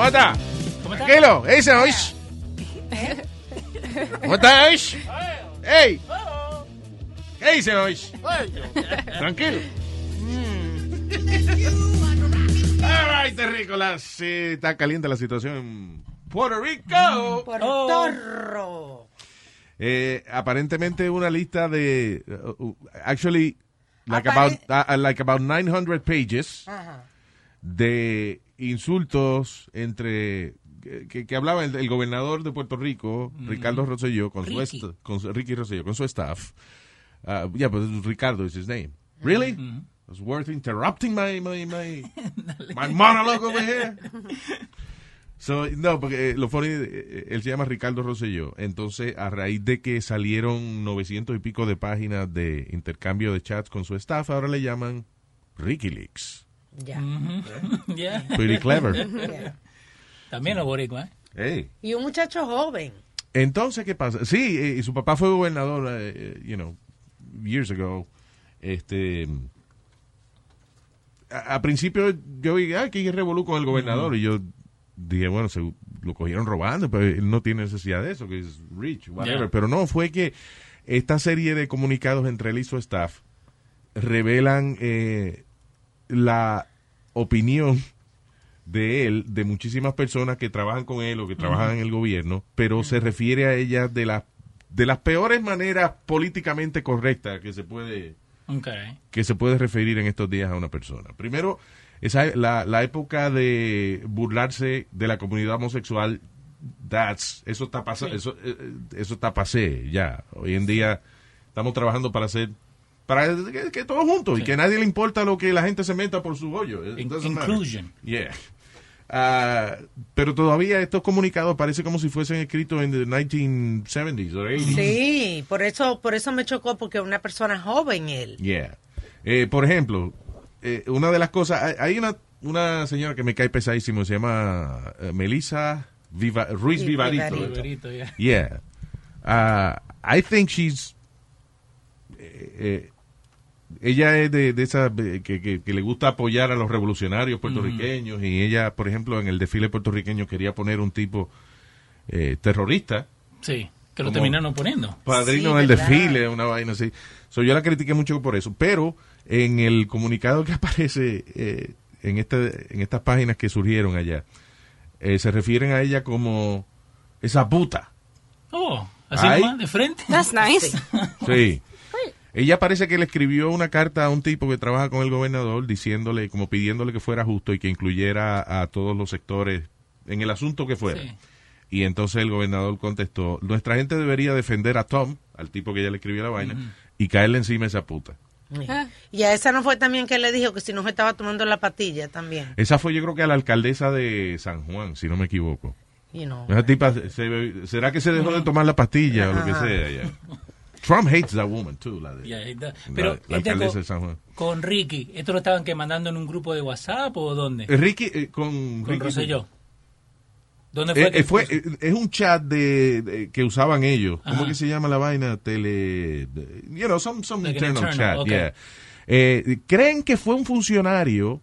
¿Cómo está? Tranquilo, ¿qué dice hoy? ¿Cómo está hoy? ¡Ey! ¿Qué dice hoy? Tranquilo. All right, terrícolas. Sí, está caliente la situación en Puerto Rico. Portorro. Eh, aparentemente una lista de uh, uh, actually like Apare- about uh, like about 900 pages Ajá. de insultos entre que, que- hablaba el, el gobernador de Puerto Rico, Ricardo Rosselló, con su Ricky. con Ricky Rosselló, con su staff. Uh, yeah, but Ricardo is his name. Really? It's worth interrupting my my my my monologue over here. So, no, porque eh, lo funny, eh, él se llama Ricardo Rosselló. Entonces, a raíz de que salieron 900 y pico de páginas de intercambio de chats con su staff, ahora le llaman Ricky Leaks. Ya. Yeah. Pretty clever. También los boricuas, ¿eh? Hey. Y un muchacho joven. Entonces, ¿qué pasa? Sí, eh, y su papá fue gobernador, eh, you know, years ago. Este. A, a principio yo dije, ah, que revolú con el gobernador. Y yo dije, bueno, se lo cogieron robando, pero él no tiene necesidad de eso, que es rich, whatever. Yeah. Pero no, fue que esta serie de comunicados entre él y su staff revelan eh, la opinión de él, de muchísimas personas que trabajan con él o que trabajan en el gobierno, pero se refiere a ellas de las de las peores maneras políticamente correctas que se puede que se puede referir en estos días a una persona. Primero, esa la, la época de burlarse de la comunidad homosexual, that's, eso está pasa, Sí. eso, eh, eh, eso está pasé ya. Hoy en día estamos trabajando para hacer para que, que todos juntos y Sí. que a nadie le importa lo que la gente se meta por su hoyo. Inclusion. Yeah. Ah, pero todavía estos comunicados parece como si fuesen escritos en the 1970s or 80s. Sí, por eso, por eso me chocó, porque una persona joven él. Yeah. Eh, por ejemplo, eh, una de las cosas, hay, una, una señora que me cae pesadísimo, se llama eh, Melissa Viva- Ruiz Sí, Vivarito. Vivarito. Ya. Yeah. Uh, I think she's. eh, eh, ella es de, de esa eh, que, que- que le gusta apoyar a los revolucionarios puertorriqueños y ella, por ejemplo, en el desfile puertorriqueño quería poner un tipo eh, terrorista Sí, que lo terminaron poniendo. padrino Sí, del ¿verdad? desfile, una vaina así. So, yo la critiqué mucho por eso, pero en el comunicado que aparece eh, en, este, en estas páginas que surgieron allá, eh, se refieren a ella como esa puta. Oh, así nomás, de frente. That's nice. Sí. Ella parece que le escribió una carta a un tipo que trabaja con el gobernador diciéndole, como pidiéndole que fuera justo y que incluyera a todos los sectores en el asunto que fuera. Sí. Y entonces el gobernador contestó, nuestra gente debería defender a Tom, al tipo que ella le escribió la vaina, y caerle encima a esa puta. Y a esa no fue también que le dijo que si no se estaba tomando la pastilla también. Esa fue yo creo que a la alcaldesa de San Juan, si no me equivoco. You know. Esa tipa, se- ¿será que se dejó de tomar la pastilla o lo que sea? ya? Trump hates that woman, too, la de la- Pero la, este alcaldesa con, de San Juan. con Ricky, ¿esto lo estaban que mandando en un grupo de WhatsApp o dónde? Eh, Ricky, eh, con, con Ricky- Rosselló. ¿Dónde fue? Eh, que eh, fue, eh, es un chat de, de- que usaban ellos. ¿Cómo Ajá. que se llama la vaina? Tele. you know, some, some Like internal, internal, chat. yeah. Eh, ¿Creen que fue un funcionario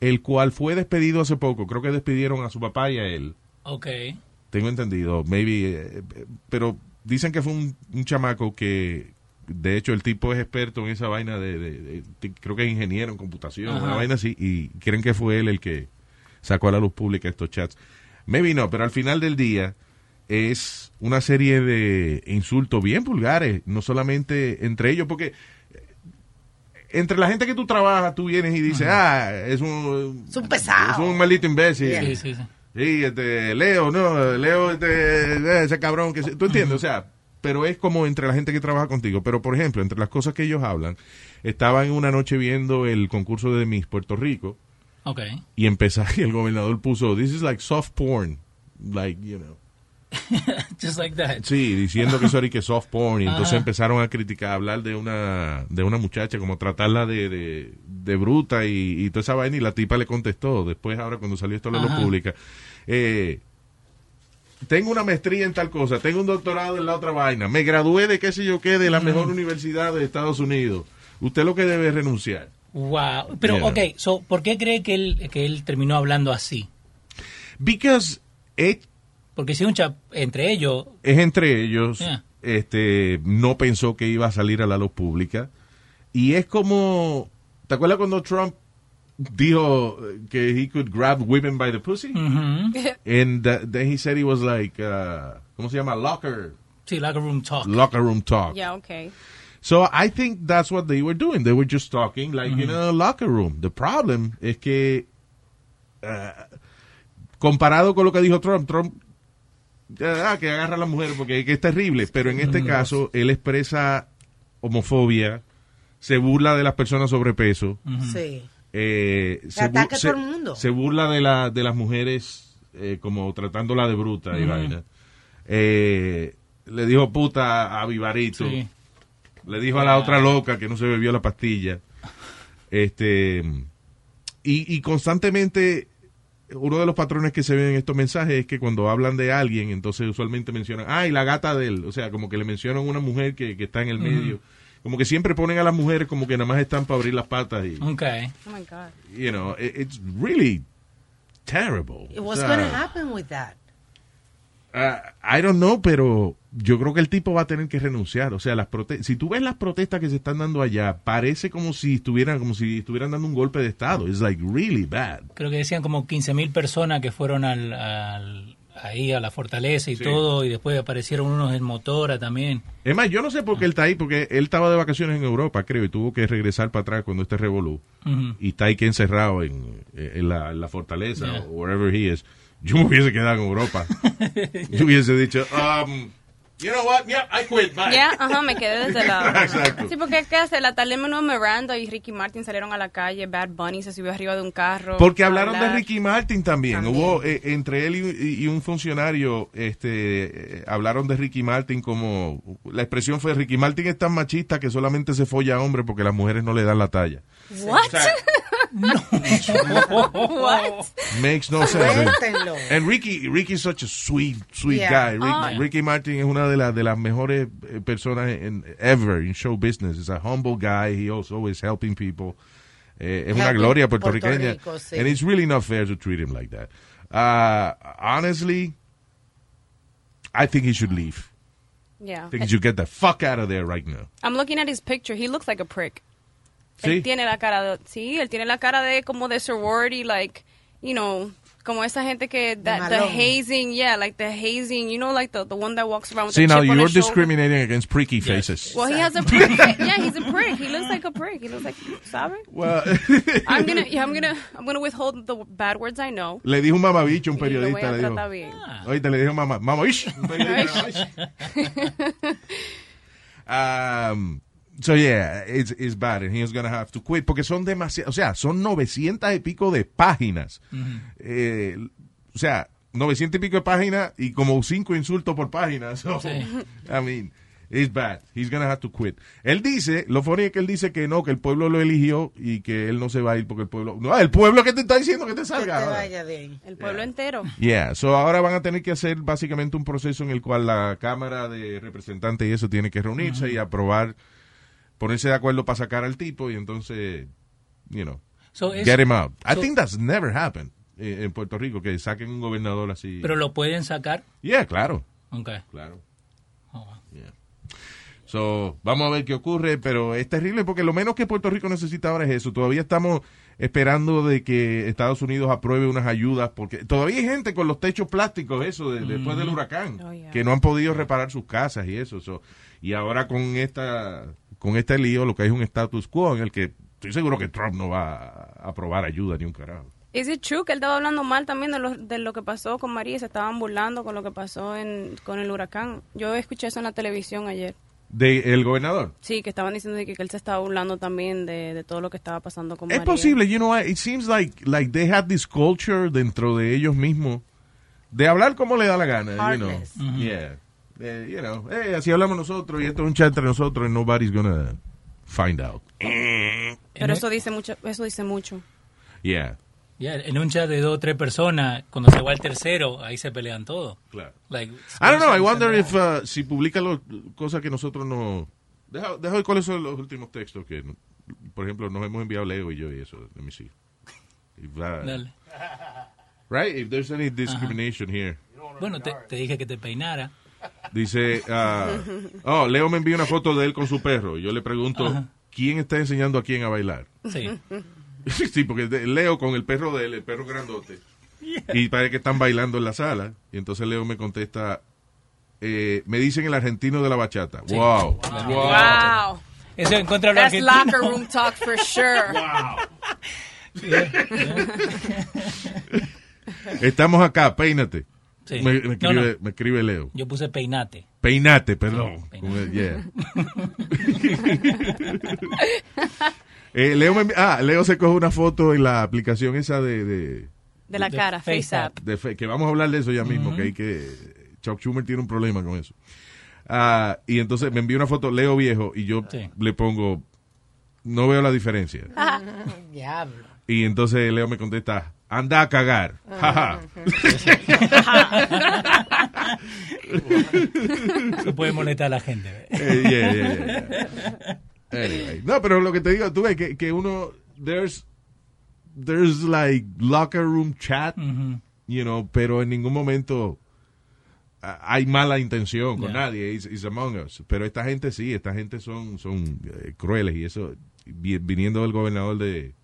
el cual fue despedido hace poco? Creo que despidieron a su papá y a él. Ok. Tengo entendido, maybe, pero dicen que fue un, un chamaco que, de hecho, el tipo es experto en esa vaina de, de- de- de- creo que es ingeniero en computación, Ajá. una vaina así, y creen que fue él el que sacó a la luz pública estos chats. Maybe no, pero al final del día es una serie de insultos bien vulgares, no solamente entre ellos, porque eh, entre la gente que tú trabajas, tú vienes y dices, ah, es un, Es un pesado. es un maldito imbécil. Sí, sí, sí. Sí, este, Leo, no, Leo, este, ese cabrón que... se- ¿Tú entiendes? O sea, pero es como entre la gente que trabaja contigo. Pero, por ejemplo, entre las cosas que ellos hablan, estaba en una noche viendo el concurso de Miss Puerto Rico Ok. y empezó, y el gobernador puso, this is like soft porn. Like, you know. Just like that. Sí, diciendo que eso era que soft porn. Y entonces empezaron a criticar, a hablar de una, de una muchacha, como tratarla de, de, de bruta y, y toda esa vaina. Y la tipa le contestó, después ahora cuando salió esto a la luz Ajá. pública. Eh, tengo una maestría en tal cosa, tengo un doctorado en la otra vaina, me gradué de qué sé yo qué, de la mejor universidad de Estados Unidos. Usted lo que debe es renunciar. Wow. Pero, Yeah. ok, so, ¿por qué cree que él, que él terminó hablando así? Because it Porque si un chap entre ellos, es entre ellos, Yeah. este, no pensó que iba a salir a la luz pública. Y es como, ¿te acuerdas cuando Trump dijo que he could grab women by the pussy? ujú, And uh, then he said he was like, uh, ¿cómo se llama? Locker, sí, locker room talk. locker room talk. Yeah, okay. So I think that's what they were doing. They were just talking like in a locker room. The problem es que uh, comparado con lo que dijo Trump, Trump ah, que agarra a la mujer porque que es terrible, pero en este caso él expresa homofobia, se burla de las personas sobrepeso, Sí. eh, Se ataca a bu- todo el mundo. se burla de la de las mujeres eh, como tratándola de bruta y vaina. Eh, le dijo puta a Vivarito. Sí. Le dijo a la otra loca que no se bebió la pastilla. Este y, y constantemente uno de los patrones que se ven en estos mensajes es que cuando hablan de alguien, entonces usualmente mencionan, ay, la gata de él. O sea, como que le mencionan una mujer que, que está en el medio. Como que siempre ponen a las mujeres como que nada más están para abrir las patas y, Ok. Oh my God. you know, it- it's really terrible. O What's sea, going to happen with that? Ah, I don't know, pero yo creo que el tipo va a tener que renunciar. O sea, las si tú ves las protestas que se están dando allá, parece como si estuvieran, como si estuvieran dando un golpe de estado. It's like really bad. Creo que decían como 15.000 personas que fueron al, al- ahí a la fortaleza y Sí. todo, y después aparecieron unos en motora también. Es más, yo no sé por qué él está ahí, porque él estaba de vacaciones en Europa, creo, y tuvo que regresar para atrás cuando este revolú. Y está ahí que encerrado en, en la, en la fortaleza, Yeah. o wherever he is. Yo me hubiese quedado en Europa. yo hubiese dicho, um, you know what, yeah, I quit, bye. Ya, ajá, me quedé desde la... Exacto. Sí, porque es que hace la menos Miranda y Ricky Martin salieron a la calle, Bad Bunny se subió arriba de un carro. Porque hablaron de. Ricky Martin también. También. Hubo eh, entre él y, y un funcionario, este, eh, hablaron de Ricky Martin como la expresión fue Ricky Martin es tan machista que solamente se folla a hombres porque las mujeres no le dan la talla. What? What? Makes no sense. And Ricky, Ricky is such a sweet, sweet Yeah. guy. Rick- Oh. Ricky Martin es una de las de las mejores eh, personas en ever in show business. He's a humble guy. He also always helping people. Eh, es una Helping gloria Puerto puertorriqueña. Rico, sí. And it's really not fair to treat him like that. Uh, honestly, I think he should leave. Yeah. I think he should get the fuck out of there right now. I'm looking at his picture. He looks like a prick. Sí. Él tiene la cara de... Sí, él tiene la cara de como de sorority, like, you know, como esa gente que... That, the hazing, yeah, like the hazing, you know, like the, the one that walks around with See, the now chip on you're discriminating against pricky faces. Well, he has a prick. yeah, he's a prick. He looks like a prick. He looks like, ¿sabe? Well, I'm gonna, yeah, I'm gonna, I'm gonna withhold the bad words I know. le dijo un mamabicho un periodista. a Le dijo, bien. Ahorita le dijo mamá, mamabicho. un periodista. Um, so yeah, it's, it's bad and he's gonna have to quit porque son demasiadas, o sea, son 900 y pico de páginas. Eh, o sea, 900 y pico de páginas y como cinco insultos por página. So, Sí. I mean, it's bad. He's gonna have to quit. Él dice, lo funny es que él dice que no, que el pueblo lo eligió y que él no se va a ir porque el pueblo, no, el pueblo que te está diciendo que te Que te salga. ahora. vaya de ahí. El pueblo entero. Yeah, so ahora van a tener que hacer básicamente un proceso en el cual la Cámara de Representantes y eso tiene que reunirse y aprobar ponerse de acuerdo para sacar al tipo y entonces, you know, So, es- get him out. I so- think that's never happened eh, en Puerto Rico, que saquen un gobernador así. Pero lo pueden sacar. Yeah, claro, Ok. claro. Oh, wow. Yeah. So, vamos a ver qué ocurre, pero es terrible porque lo menos que Puerto Rico necesita ahora es eso. Todavía estamos esperando de que Estados Unidos apruebe unas ayudas, porque todavía hay gente con los techos plásticos, eso, de- después del huracán, Oh, yeah. que no han podido reparar sus casas y eso. So, y ahora con esta con este lío, lo que hay es un status quo en el que estoy seguro que Trump no va a aprobar ayuda ni un carajo. ¿Es it true que él estaba hablando mal también de lo, de lo que pasó con María? Se estaban burlando con lo que pasó en, con el huracán. Yo escuché eso en la televisión ayer. De el gobernador. Sí, que estaban diciendo que, que él se estaba burlando también de, de todo lo que estaba pasando con Es María. posible, you know, it seems like like they have this culture dentro de ellos mismos de hablar como le da la gana, you know. Heartless. Yeah. Eh, you know, eh, así hablamos nosotros y esto es un chat entre nosotros and nobody's gonna find out. Pero eso dice mucho. Eso dice mucho. Yeah. Ya, en un chat de dos o tres personas, cuando se va el tercero, ahí se pelean todos. Claro. Like, I don't know, I wonder if uh, si publica lo- cosas que nosotros no Deja, deja ver cuáles son los últimos textos que por ejemplo nos hemos enviado Leo y yo y eso, let me see. If that- Dale. right, if there's any discrimination here. Bueno, te, te dije que te peinara. Dice, ah, oh, Leo me envía una foto de él con su perro. Y yo le pregunto, Ajá. ¿quién está enseñando a quién a bailar? Sí. sí, porque Leo con el perro de él, el perro grandote. Y parece que están bailando en la sala. Y entonces Leo me contesta, eh, me dicen el argentino de la bachata. Sí. Wow. Wow. Wow. Eso en contra de los That's argentinos. locker room talk for sure. Estamos acá, peínate. Sí. Me, escribe, no. me escribe Leo. Yo puse peinate. Peinate, perdón. Yeah. Eh, Leo, me ah, Leo se coge una foto en la aplicación esa de, de, De la De cara, face face que vamos a hablar de eso ya mismo, que hay que Chuck Schumer tiene un problema con eso. Ah, y entonces me envió una foto Leo viejo y yo Sí. le pongo no veo la diferencia. Diablo. Y entonces Leo me contesta, anda a cagar. Jaja. Eso puede molestar a la gente. Eh, yeah, yeah, yeah. Anyway. No, pero lo que te digo, tú ves que, que uno, there's, there's like locker room chat, Ujú. you know, pero en ningún momento ah, hay mala intención con Yeah. nadie, it's, it's among us. Pero esta gente sí, esta gente son, son eh, crueles y eso, vi- viniendo del gobernador de,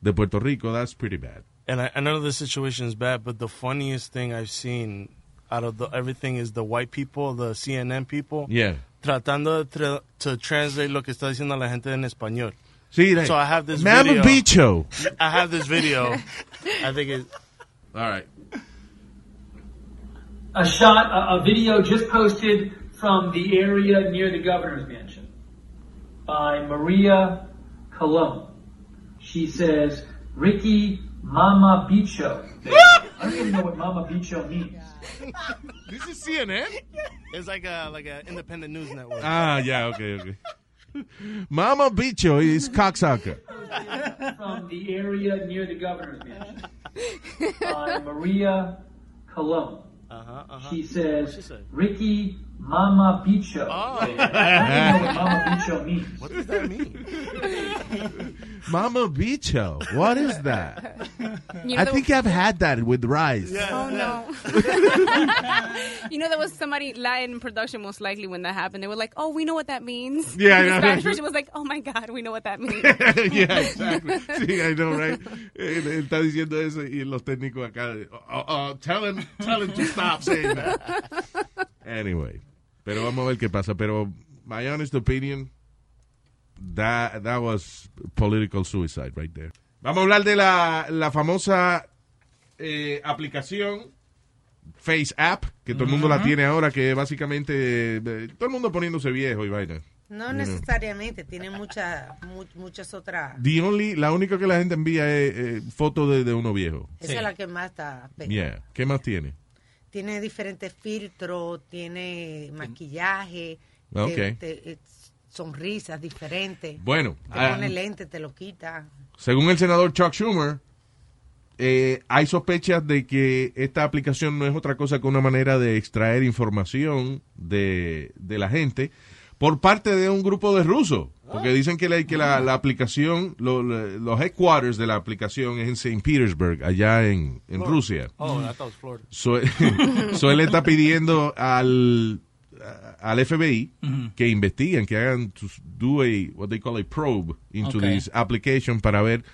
de Puerto Rico, that's pretty bad. And I, I know the situation is bad, but the funniest thing I've seen out of the, everything is the white people, the CNN people, Yeah. tratando de tra- to translate lo que está diciendo la gente en español. Sí, like, So I have this Mama video. Bicho. I have this video. I think it. All right. a shot, a, a video just posted from the area near the governor's mansion by Maria Colon. She says, Ricky Mama Bicho. I don't even know what Mama Bicho means. This is CNN. It's like a like an independent news network. Ah, yeah, okay, okay. Mama Bicho is cocksucker. From the area near the governor's mansion by Maria Colon. Uh-huh, uh-huh. She What'd she says, say? Ricky Mama Bicho. Oh. I don't know what Mama Bicho means. What does that mean? Mama Bicho. What is that? You know, I there- think I've had that with rice. Oh no! you know there was somebody lying in production most likely when that happened. They were like, "Oh, we know what that means." Yeah, I the know. Spanish version was like, "Oh my God, we know what that means." yeah, exactly. Sí, I know, right? Él, él está diciendo eso y los técnicos acá, oh, oh, tell him, tell him to stop saying that. Anyway, pero vamos a ver qué pasa. Pero my honest opinion, that, that was political suicide right there. Vamos a hablar de la, la famosa eh, aplicación Face App, que todo el mundo la tiene ahora, que básicamente eh, todo el mundo poniéndose viejo y vaina. No necesariamente, tiene muchas mu- muchas otras. The only, la única que la gente envía es eh, fotos de, de uno viejo. Esa Sí. es la que más está pegada. Yeah. ¿Qué más tiene? Tiene diferentes filtros, tiene maquillaje, te- te- eh, sonrisas diferentes. Bueno, Te ah, pone lente, te lo quita. según el senador Chuck Schumer, eh, hay sospechas de que esta aplicación no es otra cosa que una manera de extraer información de, de la gente por parte de un grupo de rusos Porque dicen que, la, que la, la aplicación, lo- lo- los headquarters de la aplicación es en St. Petersburg, allá en, en Rusia. Oh, it was Florida. So, so él está pidiendo al, al FBI que investiguen, que hagan, to do a, what they call a probe into this application para ver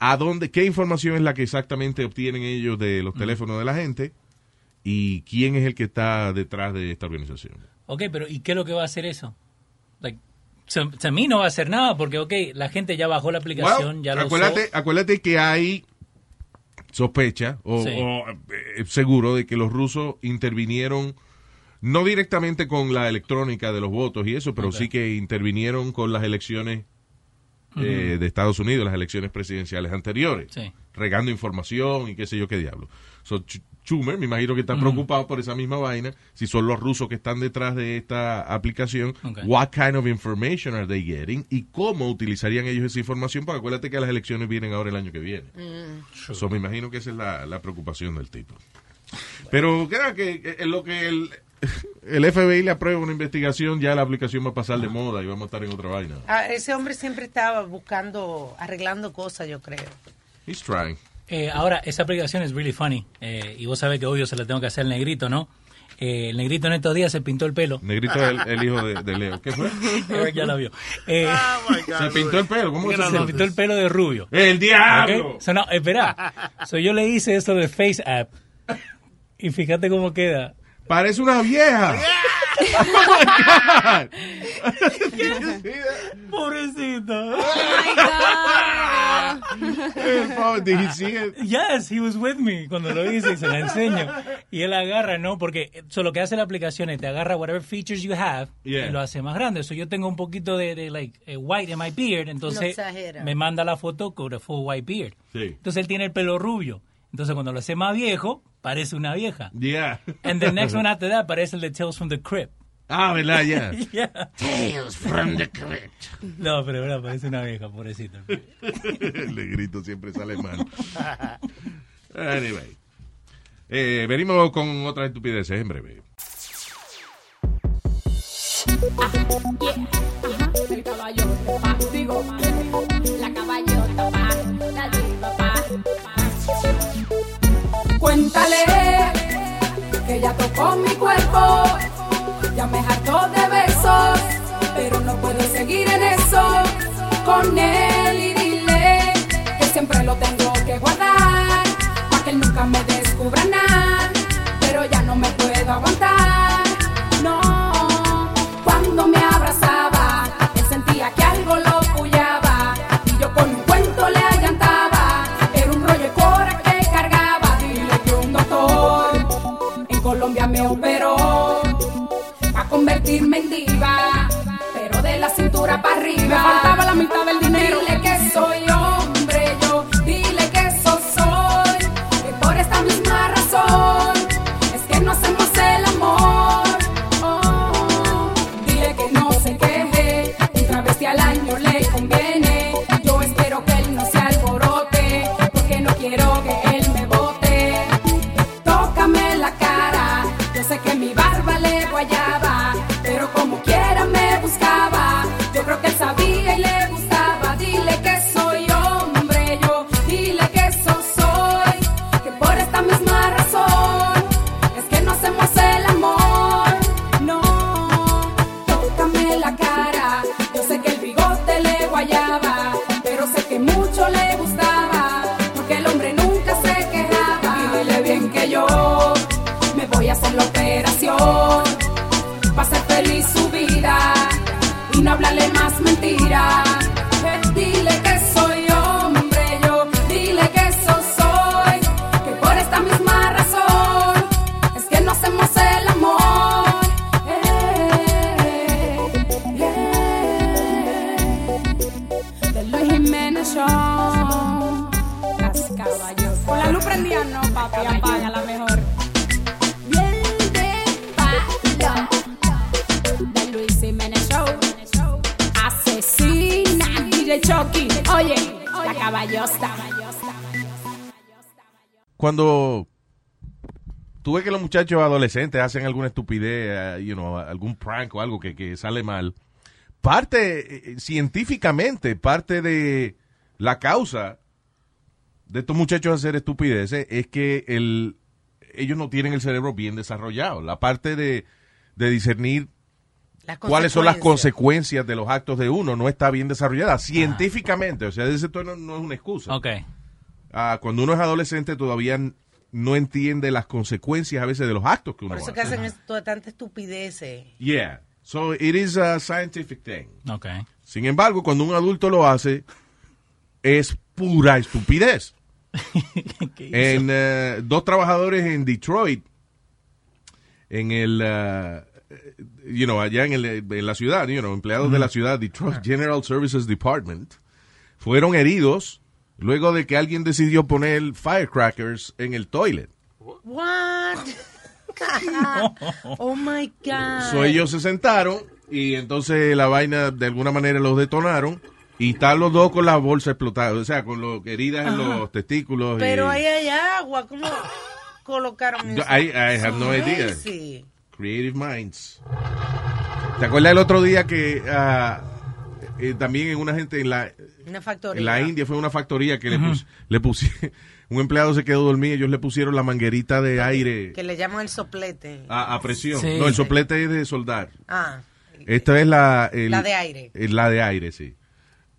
a dónde, qué información es la que exactamente obtienen ellos de los teléfonos de la gente y quién es el que está detrás de esta organización. Ok, pero ¿y qué es lo que va a hacer eso? Like, so- a mí no va a hacer nada porque, ok, la gente ya bajó la aplicación, Well, ya lo acuérdate, usó. acuérdate que hay sospecha o, Sí. o, eh, seguro de que los rusos intervinieron no directamente con la electrónica de los votos y eso, pero sí que intervinieron con las elecciones eh, de Estados Unidos, las elecciones presidenciales anteriores, Sí. regando información y qué sé yo qué diablo. So, Schumer, me imagino que está Ujú. preocupado por esa misma vaina, si son los rusos que están detrás de esta aplicación, Ok. what kind of information are they getting y cómo utilizarían ellos esa información, porque acuérdate que las elecciones vienen ahora el año que viene. So, me imagino que esa es la, la preocupación del tipo. Pero creo que eh, en lo que el, el FBI le aprueba una investigación, ya la aplicación va a pasar de moda y vamos a estar en otra vaina. Ah, ese hombre siempre estaba buscando, arreglando cosas, yo creo. He's trying. Eh, ahora, esa aplicación es really funny. eh, y vos sabés que obvio se la tengo que hacer al negrito, ¿no? Eh, el negrito en estos días se pintó el pelo. Negrito es el, el hijo de, de Leo. ¿Qué fue? Eric ya la vio. Eh, Se pintó el pelo. ¿Cómo se se pintó el pelo de rubio. ¡El diablo! Ok, so, no, espera. So, yo le hice eso de Face App. Y fíjate cómo queda. Parece una vieja. Pobrecito. El pobre, did he see it? Yes, he was with me cuando lo hice y se la enseño. Y él agarra, ¿no? Porque so, lo que hace la aplicación es te agarra whatever features you have Yeah. y lo hace más grande. So, yo tengo un poquito de, de, like, white in my beard, entonces me manda la foto con a full white beard. Sí. Entonces él tiene el pelo rubio. Entonces cuando lo hace más viejo, parece una vieja. Yeah. And the next one after that parece el de Tales from the Crypt. Ah, ¿verdad? Ya. Yeah. Tales from the crypt. No, pero verdad, parece una vieja, pobrecito. El negrito siempre sale mal. Anyway. Eh, venimos con otras estupideces en breve. El caballo digo Cuéntale que ya tocó mi cuerpo, ya me hartó de besos, pero no puedo seguir en eso. Con él y dile que siempre lo tengo que guardar, para que él nunca me descubra nada, pero ya no me puedo aguantar, Pa' convertirme en diva. Pero de la cintura para arriba. Muchachos adolescentes hacen alguna estupidez, eh, you know, algún prank o algo que, que sale mal, parte, eh, científicamente, parte de la causa de estos muchachos hacer estupideces es que el, ellos no tienen el cerebro bien desarrollado. La parte de, de discernir cuáles son las consecuencias. de los actos de uno no está bien desarrollada científicamente. O sea, ese tono no es una excusa. Ok. Ah, cuando uno es adolescente todavía no entiende las consecuencias a veces de los actos que uno Por eso que hace. hacen esto, tanta estupideces. Yeah. So it is a scientific thing. Ok. Sin embargo, cuando un adulto lo hace, es pura estupidez. en eh, dos trabajadores en Detroit, en el, eh, you know, allá en, el- en la ciudad, you know, empleados de la ciudad, Detroit General Services Department, fueron heridos luego de que alguien decidió poner firecrackers en el toilet. What? oh my God. So ellos se sentaron y entonces la vaina de alguna manera los detonaron y están los dos con la bolsa explotada, o sea, con los heridas en los testículos. y- Pero ahí hay agua. ¿Cómo colocaron eso? I- I have no idea. Creative Minds. ¿Te acuerdas el otro día que ah, eh, también en una gente en la, Una factoría. en la India fue una factoría que le, pus- le pusieron, un empleado se quedó dormido, ellos le pusieron la manguerita de aire Que le llaman el soplete. a, a presión. Sí. No, el soplete es de soldar. Ah, Esta es la... el- La de aire. eh, La de aire, sí.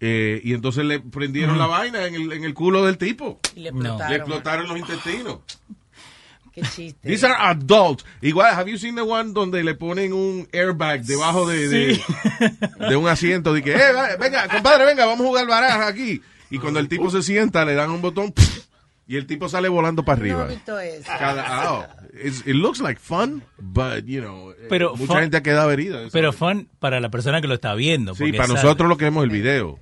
Eh, y entonces le prendieron la vaina en el, en el culo del tipo. y le No. explotaron. Le explotaron los intestinos. Qué chiste. These are adults. Igual, have you seen the one donde le ponen un airbag debajo de, de, de un asiento? De que, eh, venga, compadre, venga, vamos a jugar baraja aquí. Y cuando el tipo se sienta, le dan un botón y el tipo sale volando para No arriba. visto eso. Cada- oh, it looks like fun, but, you know, eh, Pero mucha fun- gente ha quedado herida. Pero fun para la persona que lo está viendo. Sí, para sabe- nosotros lo que vemos el video.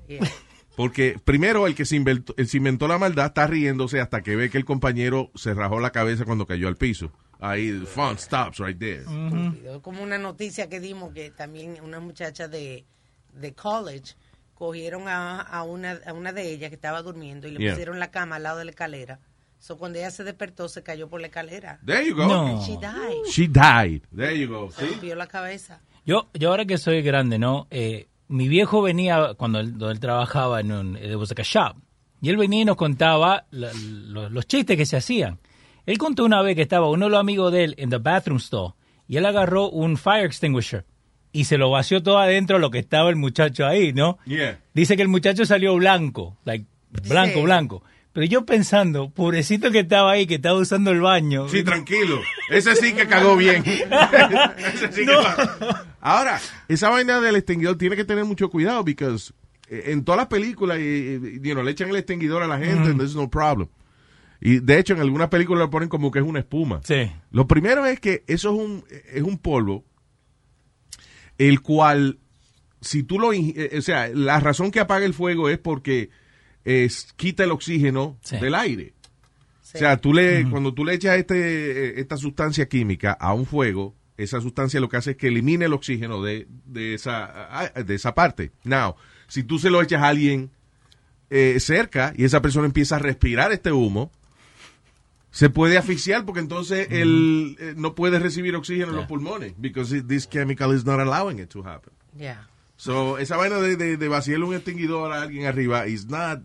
Porque primero el que se inventó, el se inventó la maldad está riéndose hasta que ve que el compañero se rajó la cabeza cuando cayó al piso. Ahí, the fun stops right there. Estúpido. Como una noticia que dimos que también una muchacha de, de college cogieron a, a una, a una de ellas que estaba durmiendo y le Yeah. pusieron la cama al lado de la escalera. So, cuando ella se despertó, se cayó por la escalera. There you go. No. And she died. She died. There you go. Se ¿sí? rompió la cabeza. Yo, yo ahora que soy grande, ¿no? Eh, mi viejo venía, cuando él, donde él trabajaba en un, it was like a shop, y él venía y nos contaba la- lo- los chistes que se hacían. Él contó una vez que estaba uno de los amigos de él en the bathroom stall, y él agarró un fire extinguisher y se lo vació todo adentro lo que estaba el muchacho ahí, ¿no? Yeah. Dice que el muchacho salió blanco, like, blanco, Sí. blanco. Pero yo pensando, pobrecito que estaba ahí, que estaba usando el baño. Sí, tranquilo. Ese sí que cagó bien. Ese sí que Ahora, esa vaina del extinguidor tiene que tener mucho cuidado porque en todas las películas y, you know, le echan el extinguidor a la gente Ujú. and there's no problem. Y de hecho en algunas películas lo ponen como que es una espuma. Sí. Lo primero es que eso es un, es un polvo el cual si tú lo eh, o sea, la razón que apaga el fuego es porque es, quita el oxígeno Sí. del aire. O sea, tú le, cuando tú le echas este, eh, esta sustancia química a un fuego, esa sustancia lo que hace es que elimine el oxígeno de, de, esa, ah, de esa parte. Now, si tú se lo echas a alguien eh, cerca y esa persona empieza a respirar este humo, se puede asfixiar porque entonces él eh, no puede recibir oxígeno en los pulmones because it- this chemical is not allowing it to happen. Yeah. So, esa vaina de, de, de vaciarle un extinguidor a alguien arriba is not,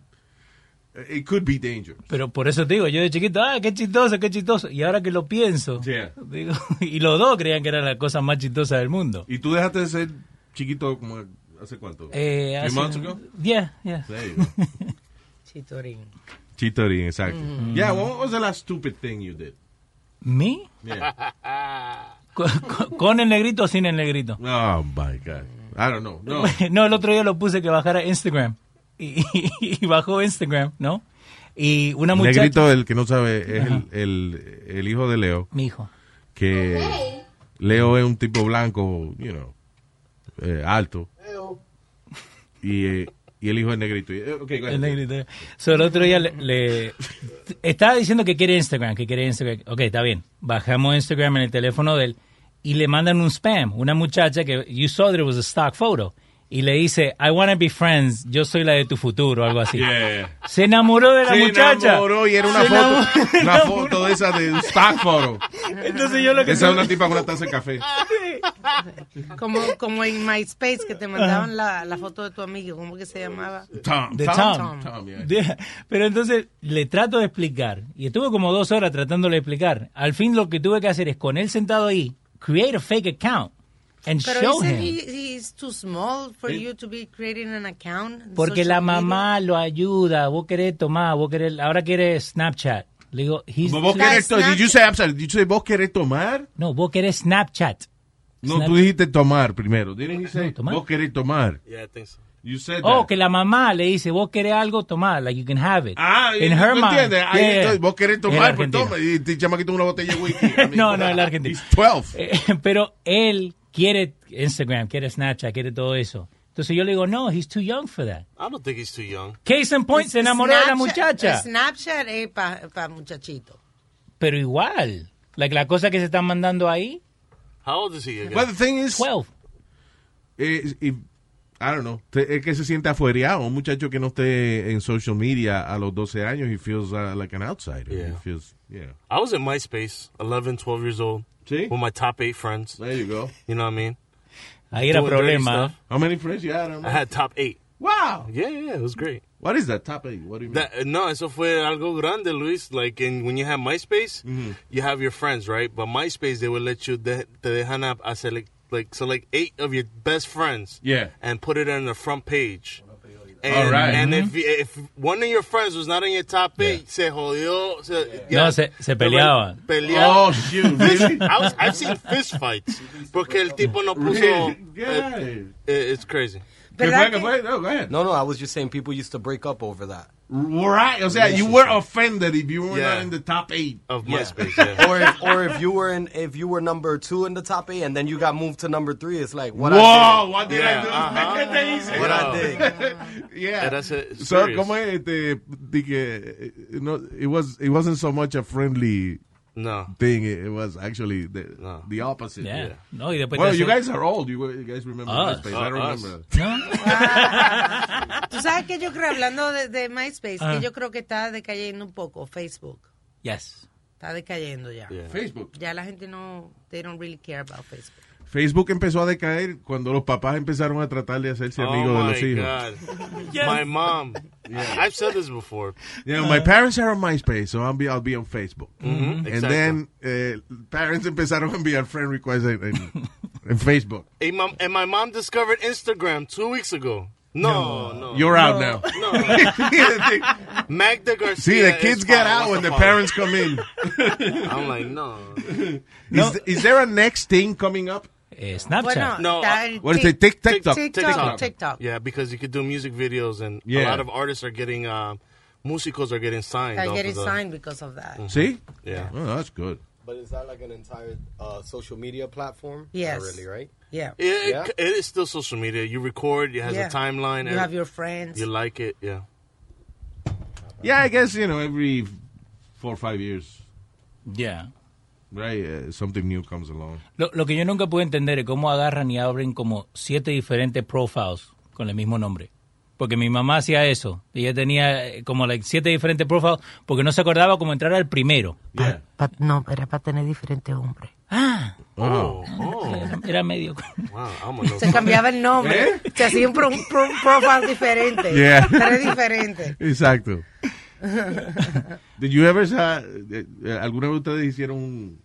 it could be dangerous. Pero por eso te digo, yo de chiquito, ah, qué chistoso, qué chistoso. Y ahora que lo pienso, digo, y los dos creían que era la cosa más chistosa del mundo. ¿Y tú dejaste de ser chiquito como hace cuánto? Eh, hace- months ago? Yeah, yeah. Chitorín. Chitorín, exacto. Mm. Yeah, what was the last stupid thing you did? ¿Me? Yeah. Con, con- con el negrito o sin el negrito. Oh my God. I don't know. No. No, el otro día lo puse que bajara Instagram. Y, y bajó Instagram, ¿no? Y una muchacha... Negrito, el que no sabe, es el, el, el hijo de Leo. Mi hijo. Que Leo es un tipo blanco, you know, eh, alto. Y, eh, y el hijo es negrito. Eh, okay. El negrito. So, el otro día le, le- estaba diciendo que quiere Instagram, que quiere Instagram. Ok, está bien. Bajamos Instagram en el teléfono de él y le mandan un spam. Una muchacha que you saw that it was a stock photo. Y le dice, I wanna be friends, yo soy la de tu futuro, algo así. Yeah. Se enamoró de la Se muchacha. enamoró y era una Se foto, enamoró. una foto de esa de un stock photo. Entonces yo lo que Esa es una tipa con una taza de café. Como, como en MySpace que te mandaban la, la foto de tu amigo, ¿cómo que se llamaba? Tom. de Tom. Tom. Tom, yeah. Pero entonces le trato de explicar, y estuve como dos horas tratándole de explicar. Al fin lo que tuve que hacer es con él sentado ahí, create a fake account and Pero show isn't him. he, he's too small for you to be creating an account? Porque la media? mamá lo ayuda, vos querés tomar, vos querés, ahora querés Snapchat. Le digo, he's, Vos querés to- did you say, I'm sorry, did you say vos querés tomar? no, vos querés Snapchat. No, Snap- tú dijiste tomar primero. Didn't he say, No, tomar. vos querés tomar? Yeah, I think so. You said Oh, that. que la mamá le dice, vos querés algo, tomar, like you can have it. Ah, In ¿tú her mind. Yeah, entonces, vos querés tomar, pues toma. Y te chamaquito una botella de whisky. I mean, No, no, el argentino. He's 12. Eh, pero él quiere Instagram, quiere Snapchat, quiere todo eso. Entonces yo le digo, no, he's too young for that. I don't think he's too young. Case in point, se enamoró de la muchacha. Snapchat es para muchachito. Pero igual, like, la cosa que se están mandando ahí, How old is he again? Well, the thing is, 12. eh, I don't know, te- es que se siente afuereado. Un muchacho que no esté en social media a los 12 años, he feels uh, like an outsider. Yeah. He feels, yeah. I was in MySpace, 11, 12 years old, See? with my top eight friends. There you go. You know what I mean? Ahí era Doing dirty problema. stuff. How many friends you had? on I that? had top eight. Wow. Yeah, yeah, it was great. What is that? Top eight? What do you mean? That, uh, no, eso fue algo grande, Luis. Like in, when you have MySpace, Mm-hmm. you have your friends, right? But MySpace, they will let you, de, te dejan a, a select, like, select eight of your best friends. Yeah. And put it on the front page. And, All right. And Mm-hmm. if, if one of your friends was not on your top eight, se jodió. Se, No, se- se peleaban. Peleaban. Oh, shoot. Really? I was, I've seen fist fights. Porque el tipo no puso. Really? eh, Yeah. it- it's crazy. ¿Qué fue? ¿Qué que- fue? No, go ahead. No, no, I was just saying people used to break up over that. Right. O sea, you were offended if you were Yeah. not in the top eight. Of Yeah. MySpace, yeah. or if, or if you were in if you were number two in the top eight and then you got moved to number three, it's like what Whoa, I what did Yeah, I do? uh-huh. ¿Qué te hice? did. What I Yeah. did. Yeah. Era se- So, serious. ¿cómo es? Este, di que, eh, no, it, was, it wasn't so much a friendly No. thing. It, it was actually the, No. the opposite. Yeah. No, y después Well, you guys are old. You, you guys remember Us. MySpace. I don't Uh, us. remember. Tú sabes que yo creo, hablando de, de MySpace, Ah. que yo creo que está decayendo un poco Facebook. Yes. Está decayendo ya. Yeah. Facebook. Ya la gente no, they don't really care about Facebook. Facebook empezó a decaer cuando los papás empezaron a tratar de hacerse amigos oh de my los hijos. God. My mom. I've said this before. You know, my parents are on MySpace, so I'll be, I'll be on Facebook. Mhm, And exacto. then eh, parents empezaron a enviar friend requests en, en, en Facebook. And my mom discovered Instagram two weeks ago. No, no. You're out now. No. Magda Garcia. See, the kids get out when the problem? parents come in. I'm like, no. Is, is there a next thing coming up? Eh, Snapchat. Bueno, No, está uh, What is it? Tic- TikTok. TikTok. TikTok. Yeah, because you could do music videos, and a Yeah. lot of artists are getting, uh, musicals are getting signed. They're off getting of the- signed because of that. See? Yeah. Oh, that's good. But is that like an entire uh, social media platform? Yes. Not really, right? Yeah. It, it- Yeah? it is still social media. You record, it has Yeah. a timeline. You and have your friends. You like it, yeah. Yeah, I guess, you know, every four or five years, Yeah. Right, uh, something new comes along. Lo, lo que yo nunca puedo entender es cómo agarran y abren como siete diferentes profiles con el mismo nombre. Porque mi mamá hacía eso. Ella tenía eh, como like, siete diferentes profiles porque no se acordaba cómo entrar al primero. Yeah. Pa- no, era para tener diferentes hombres. Ah, Oh, oh. era, era medio... Wow, Se cambiaba el nombre. Se hacía un pro, pro- profile diferente. Yeah. Tres diferentes. Exacto. Did you ever eh, eh, alguna vez ustedes hicieron un,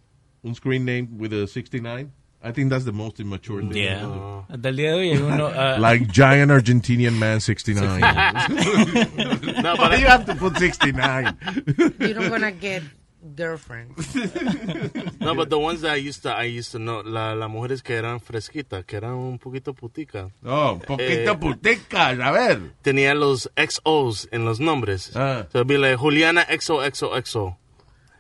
un screen name with a 69? I think that's the most immature thing. Yeah. do. Hasta el día de hoy hay uno... ah, Like giant Argentinian man 69. No, but you have to put 69? You're not gonna get girlfriend. No, but the ones that I used to, I used to know, la, las mujeres que eran fresquitas, que eran un poquito puticas, Oh, poquito Eh, puticas, a ver. tenían los XOs en los nombres. Ah. So it'd be like Juliana XOXOXO.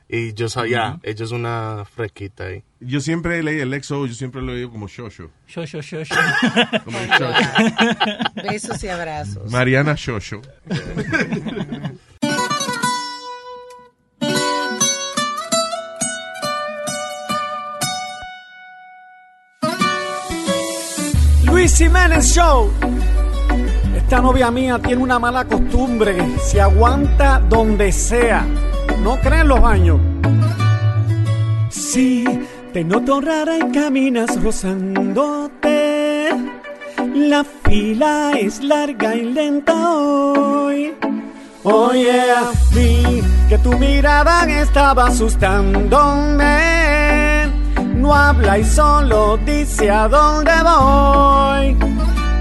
Y yo sabía, ella es una fresquita ahí. Yo siempre leí el exo, yo siempre lo leí como Shosho. Yo, yo. Como el Shosho. Besos y abrazos. Mariana Shosho. Luis Luis Jiménez Show. Esta novia mía tiene una mala costumbre. Se aguanta donde sea. No creen los años. Sí, te noto rara y caminas rozándote. La fila es larga y lenta hoy. Oh yeah, que tu mirada estaba asustándome. No habla y solo dice a dónde voy.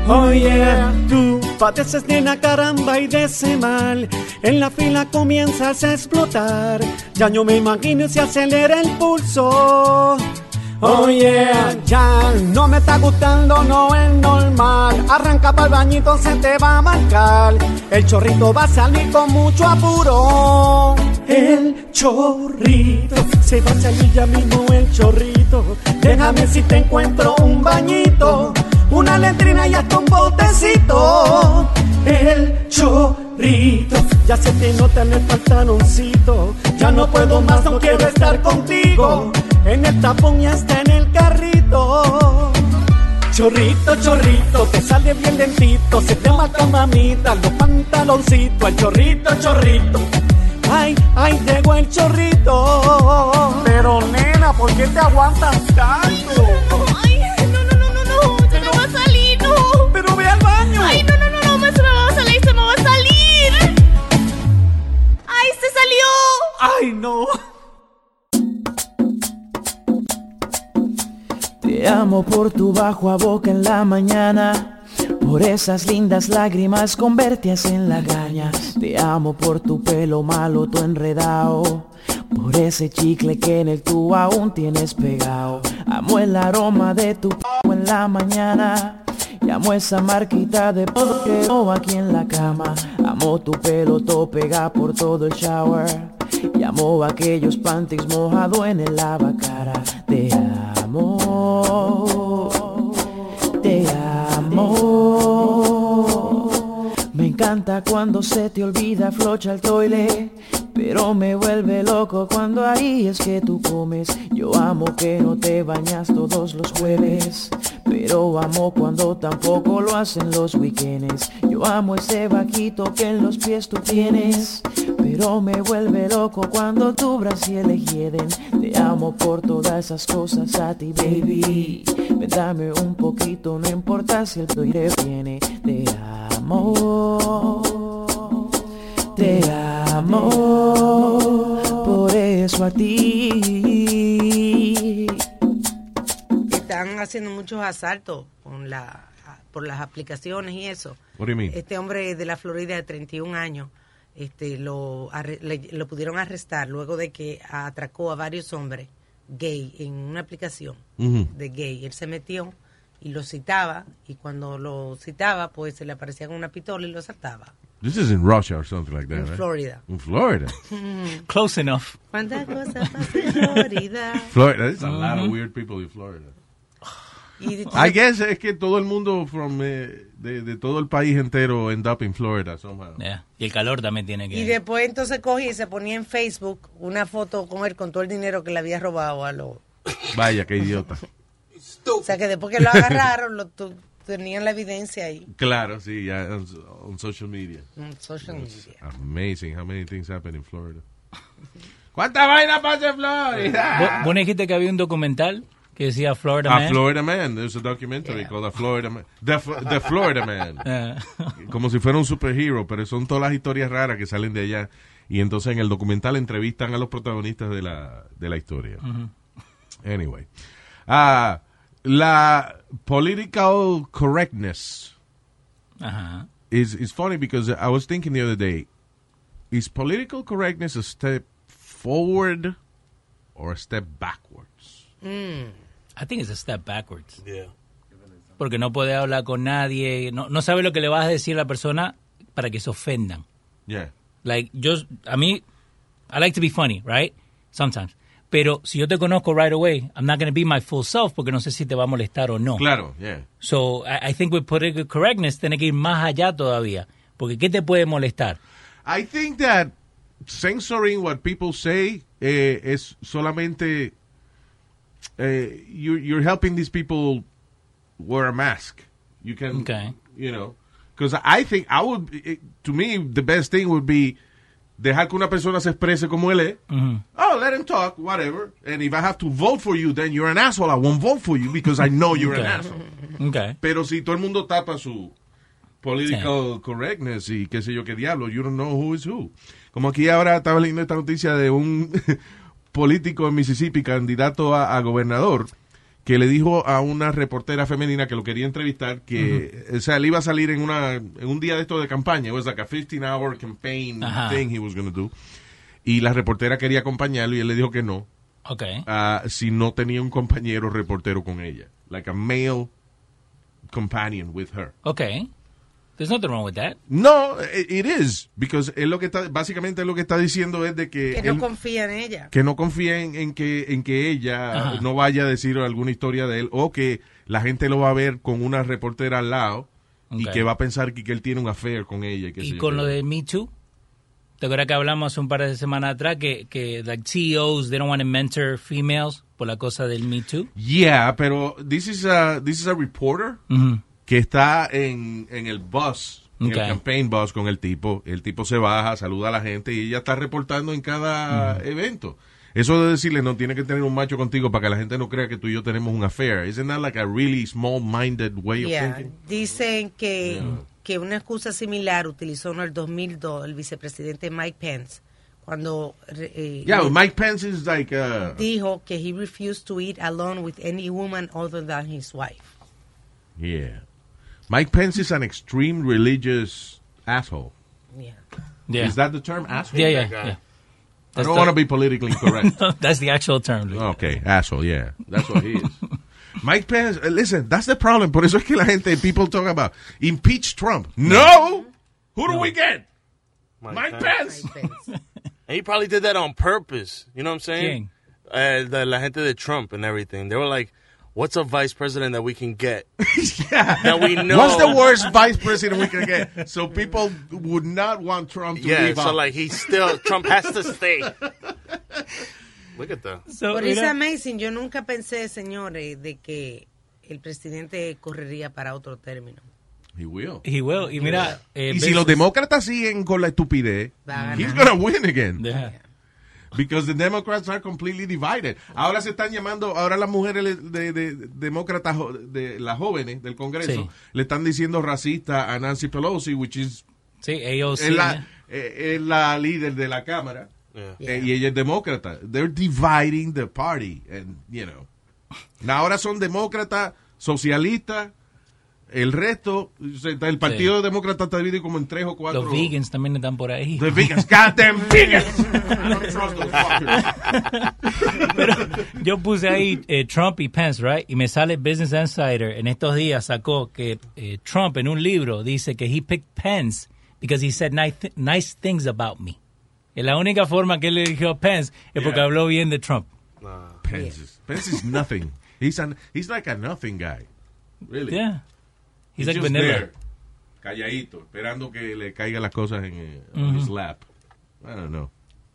Oh yeah, tú padeces nena caramba y de ese mal. En la fila comienzas a explotar. Ya no me imagino si acelera el pulso. Oh yeah, ya no me está gustando, no es normal. Arranca para el bañito, se te va a marcar. El chorrito va a salir con mucho apuro. El chorrito, se va a salir ya mismo el chorrito. Déjame si te encuentro un bañito, una letrina y hasta un botecito. El chorrito, ya se te nota en el pantaloncito. Ya no puedo más, no quiero estar contigo. En el tapón y hasta en el carrito. Chorrito, chorrito, te sale bien lentito. Se te mata mamita, los pantaloncitos. El chorrito, chorrito. Ay, ay, llegó el chorrito. Pero nena, ¿por qué te aguantas tanto? Pero ve al baño. Ay, no, no, no, no, se me va a salir, se me va a salir. Ay, se salió. Ay, no. Te amo por tu bajo a boca en la mañana, por esas lindas lágrimas con vertias en la gaña. Te amo por tu pelo malo, tu enredado, por ese chicle que en el tú aún tienes pegado. Amo el aroma de tu p en la mañana. Amo esa marquita de polvo aquí en la cama. Amo tu pelo todo pega por todo el shower. Y amo aquellos panties mojado en el lavacara. Te amo, te amo. Me encanta cuando se te olvida flocha el toile. Pero me vuelve loco cuando ahí es que tú comes. Yo amo que no te bañas todos los jueves. Pero amo cuando tampoco lo hacen los weekends. Yo amo ese vaquito que en los pies tú tienes. Pero me vuelve loco cuando tu brasil le hieden. Te amo por todas esas cosas a ti, baby. Ven, dame un poquito, no importa si el toire viene. Te amo. Te amo. Por eso a ti. Están haciendo muchos asaltos con la, por las aplicaciones y eso. What do you mean? Este hombre de la Florida de 31 años este, lo, arre- le- lo pudieron arrestar luego de que atracó a varios hombres gay en una aplicación Ujú. de gay. Él se metió y lo citaba y cuando lo citaba pues se le aparecía con una pistola y lo asaltaba. This is in Russia or something like that, En right? Florida. In Florida. Close enough. ¿Cuántas cosas pasa en Florida? Florida. There's a lot of Mhm. weird people in Florida. I guess es que todo el mundo from, eh, de, de todo el país entero end up in Florida somehow. Yeah. Y el calor también tiene que... Y después entonces cogí y se ponía en Facebook una foto con él con todo el dinero que le había robado a los... Vaya, qué idiota. O sea que después que lo agarraron, lo tu- tenían la evidencia ahí. Claro, sí, ya on, on social media. En social media. amazing how many things happen in Florida. ¿Cuánta vaina pasa en Florida? ¿Vos, dijiste que había un documental que decía Florida A Man? Florida Man. There's a documentary called A Florida Man. The, Florida Man. Como si fuera un superhero, pero son todas las historias raras que salen de allá. Y entonces en el documental entrevistan a los protagonistas de la, de la historia. Anyway. Ah, la political correctness Ajá. is, is funny because I was thinking the other day, is political correctness a step forward or a step backwards? I think it's a step backwards. Porque no puede hablar con nadie, no, no sabe lo que le vas a decir a la persona para que se ofendan. Yeah. Like, yo, a mí, I like to be funny, right? Sometimes. Pero si yo te conozco right away, I'm not going to be my full self porque no sé si te va a molestar o no. Claro, yeah. So, I, I think with political correctness tiene que ir más allá todavía. Porque ¿qué te puede molestar? I think that censoring what people say eh, es solamente eh, you, you're helping these people wear a mask. You can, Okay. you know, because I think I would, it- to me, the best thing would be dejar que una persona se exprese como él es. Ujú. Oh, let him talk, whatever. And if I have to vote for you, then you're an asshole. I won't vote for you because I know you're an asshole. Okay. Pero si todo el mundo tapa su political correctness y qué sé yo qué diablo, you don't know who is who. Como aquí ahora estaba leyendo esta noticia de un político en Mississippi, candidato a, a gobernador, que le dijo a una reportera femenina que lo quería entrevistar que, o sea, él iba a salir en una en un día de esto de campaña, it was like a 15 hour campaign Ajá. thing he was going to do. Y la reportera quería acompañarlo y él le dijo que no, Okay. ah, si no tenía un compañero reportero con ella, like a male companion with her. Okay. There's nothing wrong with that. No, it, is, because es lo que está, básicamente lo que está diciendo es de que, Que no él- confía en ella. que no confía en, en que, en que ella Ajá. no vaya a decir alguna historia de él o que la gente lo va a ver con una reportera al lado y Ok. que va a pensar que, que él tiene un affair con ella. sé Y con lo de Me Too, ¿te acuerdas que hablamos hace un par de semanas atrás que, que like CEOs, they don't want to mentor females por la cosa del Me Too? Yeah, pero this is a, this is a reporter Ujú. Que está en, en el bus, en el campaign bus con el tipo. El tipo se baja, saluda a la gente y ella está reportando en cada evento. Eso de decirle no tiene que tener un macho contigo para que la gente no crea que tú y yo tenemos un affair. Isn't that like a really small-minded way of Yeah. thinking? Dicen que, que una excusa similar utilizó en el 2002 el vicepresidente Mike Pence cuando eh, Yeah, Mike Pence is like uh, dijo que he refused to eat alone with any woman other than his wife. yeah. Mike Pence is an extreme religious asshole. Yeah. Yeah. Is that the term, asshole? Yeah, yeah, yeah. I don't want to be politically correct. That's the actual term. Luis. Okay, asshole, yeah. That's what he is. Mike Pence, uh, listen, that's the problem. Por eso es que la gente, people talk about impeach Trump. No! Who do we get? Mike, Pence. And he probably did that on purpose. You know what I'm saying? Uh, the, la gente de Trump and everything. They were like, what's a vice president that we can get? That we know. What's the worst vice president we can get? So people would not want Trump to Yeah, leave so out. like he still, Trump has to stay. Look at that. But it's amazing. Yo nunca pensé, señores, de que el presidente correría para otro término. He will. He will. Y mira, eh, y si los demócratas siguen con la estupidez, he's gonna win again. Deja. Because the Democrats are completely divided. Ahora se están llamando, ahora las mujeres de, de- demócratas, de las jóvenes del Congreso, Sí. le están diciendo racista a Nancy Pelosi, which is Sí, AOC. es, la, ¿eh? eh, es la líder de la Cámara Yeah. eh, y ella es demócrata. They're dividing the party, and you know. Ahora son demócratas, socialistas, el resto, el partido demócrata está dividido como en tres o cuatro. Los vegans también están por ahí. The vegans, goddamn vegans. Pero yo puse ahí eh, Trump y Pence, right? Y me sale Business Insider en estos días sacó que eh, Trump en un libro dice que he picked Pence because he said nice, nice things about me. Y la única forma que él le dijo a Pence es porque Yeah. habló bien de Trump. Pence is, Pence is nothing. He's an, he's like a nothing guy. Really. Yeah. He's, like vanilla. there, calladito, esperando que le caigan las cosas en eh, on Mhm. his lap. I don't know.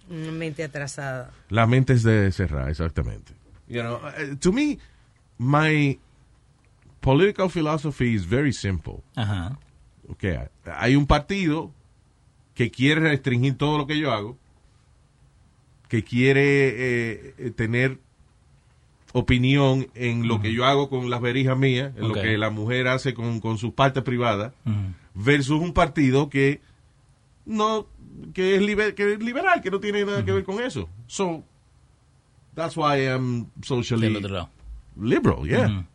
Una mente atrasada. La mente es de cerrar, exactamente. You know, uh, to me, my political philosophy is very simple. Ajá. Okay, hay un partido que quiere restringir todo lo que yo hago, que quiere eh, eh, tener opinión en lo que yo hago con las verijas mías, en lo que la mujer hace con, con sus partes privadas, versus un partido que no que es, liber- que es liberal, que no tiene nada que ver con eso. So, that's why I'm socially liberal, yeah.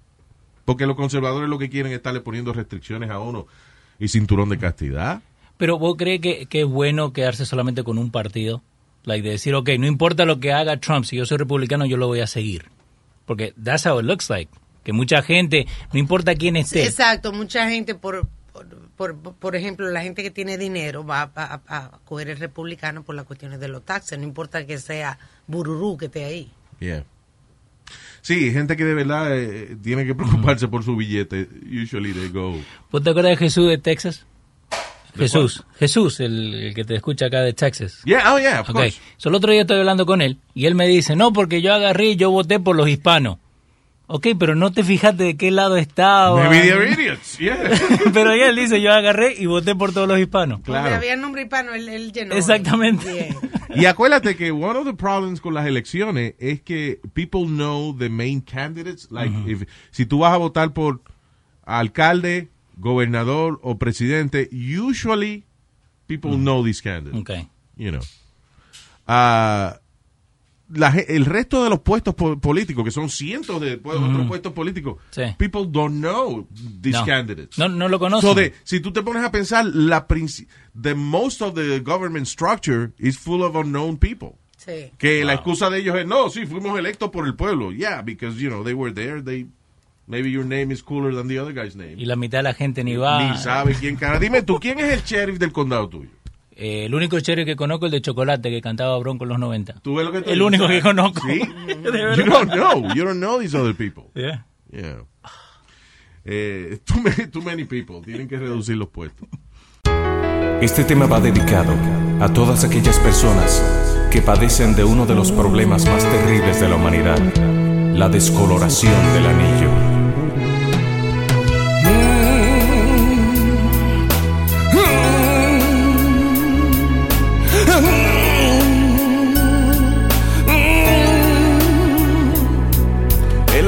Porque los conservadores lo que quieren es estarle poniendo restricciones a uno y cinturón de castidad. Pero vos crees que, que es bueno quedarse solamente con un partido? Like de decir, ok, no importa lo que haga Trump, si yo soy republicano, yo lo voy a seguir. Porque that's how it looks like. Que mucha gente, no importa quién esté. Exacto, mucha gente, por, por, por, por ejemplo, la gente que tiene dinero va a, a, a coger el republicano por las cuestiones de los taxes, no importa que sea Bururú que esté ahí. Yeah. Sí, gente que de verdad eh, tiene que preocuparse por su billete. Usually they go. ¿Vos te acuerdas de Jesús de Texas? ¿De Jesús, Jesús, el, el que te escucha acá de Texas. Yeah, oh yeah, of Okay. So, el otro día estoy hablando con él y él me dice, no, porque yo agarré y yo voté por los hispanos. Ok, pero no te fijaste de qué lado estaba. Maybe they're idiots, yeah. pero él dice, yo agarré y voté por todos los hispanos. Donde había nombre hispano, él, él llenó. Exactamente. Y acuérdate que one of the problems con las elecciones es que people know the main candidates. Like, if- si tú vas a votar por alcalde, gobernador o presidente, usually people know these candidates. Okay. You know. Ah, la el resto de los puestos po- políticos, que son cientos de pu- otros Ujú. puestos políticos, Sí. people don't know these No. candidates. No, no lo conocen. So de- si tú te pones a pensar, la princi- the most of the government structure is full of unknown people. Sí. Que la excusa de ellos es, no, sí, fuimos electos por el pueblo. Yeah, because, you know, they were there. They, maybe your name is cooler than the other guy's name. Y la mitad de la gente ni va. Ni sabe quién cara. Dime tú, ¿quién es el sheriff del condado tuyo? Eh, el único sheriff que conozco es el de chocolate que cantaba Bronco en los 90. ¿Tú ves lo que te El único que conozco. ¿Sí? You don't know. You don't know these other people. Yeah. Yeah. Eh, too, many, too many people. Tienen que reducir los puestos. Este tema va dedicado a todas aquellas personas que padecen de uno de los problemas más terribles de la humanidad, la descoloración del anillo.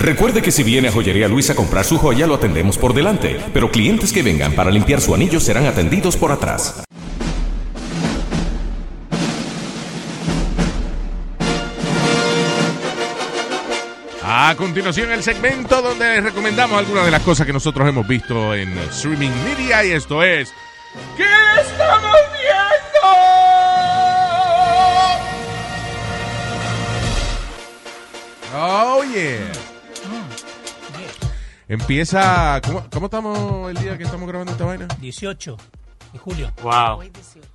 Recuerde que si viene a Joyería Luis a comprar su joya, lo atendemos por delante, pero clientes que vengan para limpiar su anillo serán atendidos por atrás. A continuación, el segmento donde les recomendamos algunas de las cosas que nosotros hemos visto en streaming media y esto es ¿Qué estamos viendo? Oh, yeah. Empieza. ¿cómo, cómo estamos el día que estamos grabando esta vaina? 18 de julio. Wow.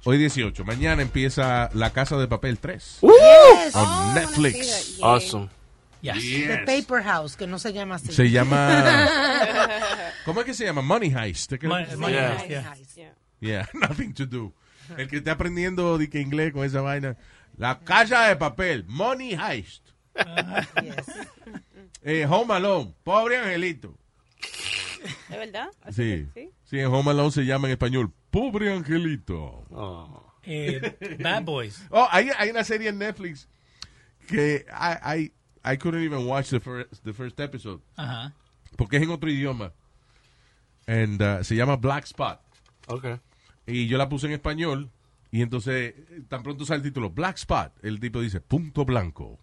Hoy 18. Mañana empieza La Casa de Papel 3. Yes. On Oh, Netflix. Awesome. The Paper House, que no se llama así. Se llama. ¿Cómo es que se llama? Money Heist. ¿Es que- Money- Money Yeah. Heist, yeah. Yeah. Yeah, nothing to do. El que esté aprendiendo de que inglés con esa vaina. La casa de papel, Money Heist. Eh, Home Alone, pobre angelito. ¿Es verdad? ¿Así Sí. que- sí? Sí, en Home Alone se llama en español, pobre angelito. Eh, Bad Boys. Oh, hay, hay una serie en Netflix que I, I, I couldn't even watch the first, the first episode. Ajá. Porque es en otro idioma. And, uh, se llama Black Spot. Okay. Y yo la puse en español. Y entonces, tan pronto sale el título, Black Spot. El tipo dice, punto blanco.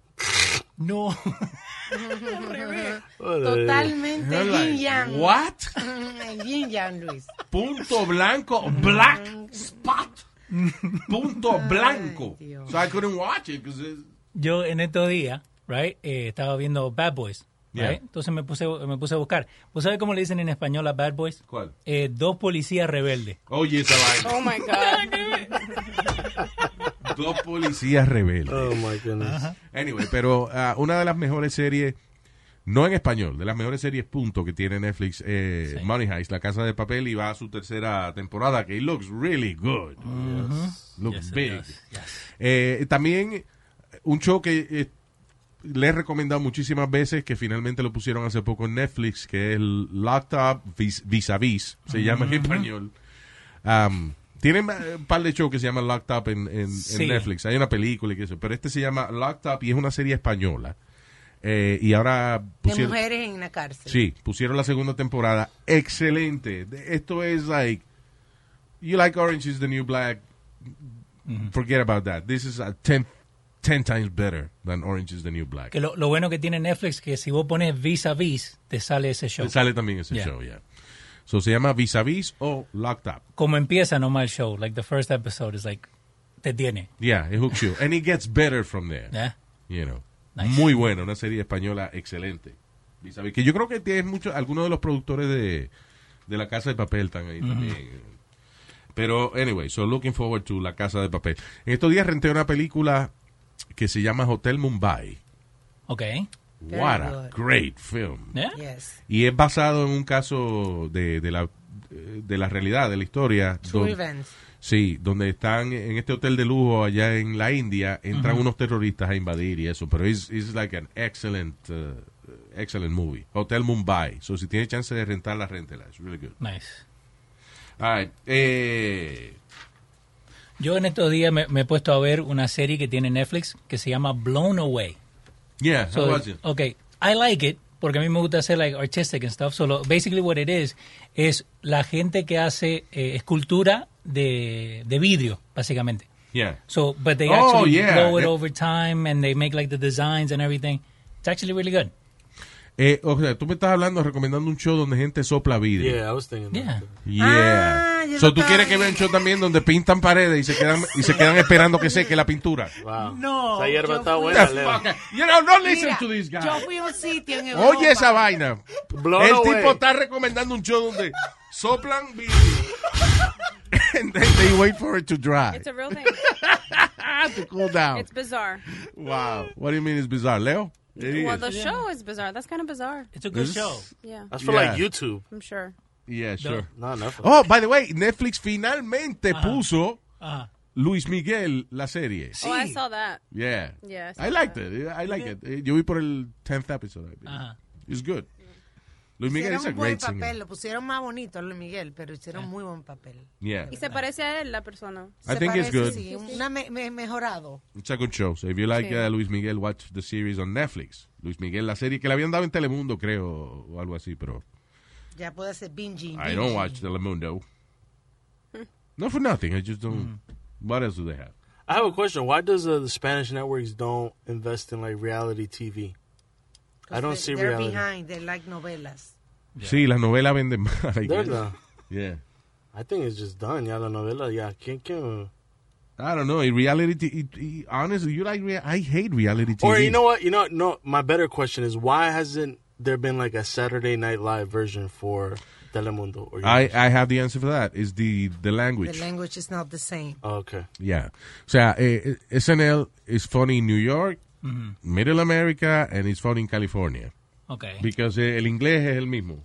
No. Totalmente yin yang. what? yin yang, Luis. Punto blanco, black spot. Punto blanco. So I couldn't watch it because Yo en estos días, right, eh, estaba viendo Bad Boys. Right? Yeah. Entonces me puse, me puse a buscar. ¿Vos sabés cómo le dicen en español a Bad Boys? ¿Cuál? Eh, dos policías rebeldes. Oye, esa vaina. Oh my God. Dos policías rebeldes. Oh my goodness. Anyway, pero ah, una de las mejores series, no en español, de las mejores series punto que tiene Netflix, eh, Money Heist, La Casa de Papel, y va a su tercera temporada, que it looks really good. Looks Yes, big. does. Eh, también un show que eh, le he recomendado muchísimas veces, que finalmente lo pusieron hace poco en Netflix, que es el Locked Up Vis, Vis a Vis, se llama en español. Um, Tienen eh, un par de shows que se llaman Locked Up en, en- en Sí. Netflix. Hay una película y que eso. Pero este se llama Locked Up y es una serie española. Eh, y ahora De pusieron... mujeres en la cárcel. Sí, pusieron la segunda temporada. Excelente. De- Esto es like... You like Orange is the New Black. Forget about that. This is a 10 10 times better than Orange is the New Black. Que lo, lo bueno que tiene Netflix que si vos pones vis a vis, te sale ese show. Te sale también ese Yeah. show, ya. So se llama Vis a Vis o Locked Up. Como empieza nomás el show, like the first episode is like, te tiene. Yeah, it hooks you. And it gets better from there. Yeah. You know. Nice. Muy buena, una serie española excelente. Vis a Vis, Que yo creo que tiene mucho, algunos de los productores de, de La Casa de Papel están ahí también. Pero, anyway, so looking forward to La Casa de Papel. En estos días renté una película que se llama Hotel Mumbai. Ok. What a great film. Yeah? Yes. Y es basado en un caso de, de la de la realidad, de la historia. True donde- events. Sí, donde están en este hotel de lujo allá en la India, entran unos terroristas a invadir y eso, pero es it's like an excellent, uh, excellent movie. Hotel Mumbai. So si tiene chance de rentarla, rentela. It's really good. Nice. All right. Eh, Yo en estos días me, me he puesto a ver una serie que tiene Netflix que se llama Blown Away. Yeah, So, how was it? Okay, I like it porque a mí me gusta hacer like artistic and stuff. So basically what it is es la gente que hace eh, escultura de, de vidrio, básicamente. Yeah. So, but they Oh, actually yeah. blow it Eh, over time and they make like the designs and everything. It's actually really good. Eh, o sea, tú me estás hablando, recomendando un show donde gente sopla vidrio. Yeah, I was thinking. Yeah. Yeah. Ah, yo so lo tú quieres que vea un show también donde pintan paredes y se quedan y se quedan esperando que seque la pintura. Wow. No. Esa hierba está buena, Leo. fuck? You know, don't listen Mira, to this guy. Yo fui a un sitio en Europa. Oye esa vaina. Blown El away. tipo está recomendando un show donde soplan vidrio. And then they wait for it to dry. It's a real thing. to cool down. It's bizarre. Wow. What do you mean it's bizarre, Leo? It Well, is. the show is bizarre. That's kind of bizarre. It's a good This- show. Yeah, That's for Yeah. like YouTube. I'm sure. Yeah, sure. No, Netflix. Oh, by the way, Netflix finalmente Ajá. puso Ajá. Luis Miguel la serie. Oh, I saw that. Yeah. Yeah, I liked that. it. I like it. Eh, Yo vi por el 10th episode. Ajá. It's good. Luis Miguel Hicieron a un buen papel, singer. lo pusieron más bonito a Luis Miguel, pero hicieron muy buen papel. Yeah. Y se parece a él, la persona. I Se think it's good. Sí, una me- me- mejorado. It's a good show. So if you like Sí. uh, Luis Miguel, watch the series on Netflix. Luis Miguel, la serie que le habían dado en Telemundo, creo, o algo así, pero Ya puede hacer binging. I don't watch Telemundo. Not for nothing. I just don't. What else do they have? I have a question. Why does uh, the Spanish networks don't invest in like reality TV? I don't see reality. They're reality. behind, they like novelas. Sí, las novelas venden más. I guess. ¿Verdad? Yeah. I think it's just done. Ya la novela, ya. ¿Quién, quién? I don't know. In reality, t- it- it- honestly, you like? Rea- I hate reality TV. Or you know what? You know, no. My better question is why hasn't there been like a Saturday Night Live version for Telemundo? Or I I have the answer for that. Is the the language. The language is not the same. Oh, okay. Yeah. So sea, eh, eh, SNL is funny in New York, Ujú. Middle America, and it's funny in California. Okay. Because eh, el inglés es el mismo.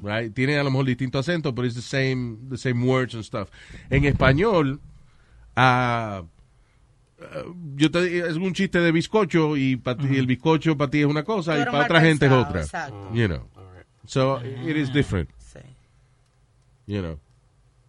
Right? Tiene a lo mejor distinto acento, pero es the same, the same words and stuff. En español, ah, yo te digo, es un chiste de bizcocho y, pa ti- el bizcocho para ti es una cosa y para otra gente es otra. exacto. You know. So it is different. Sí. You know.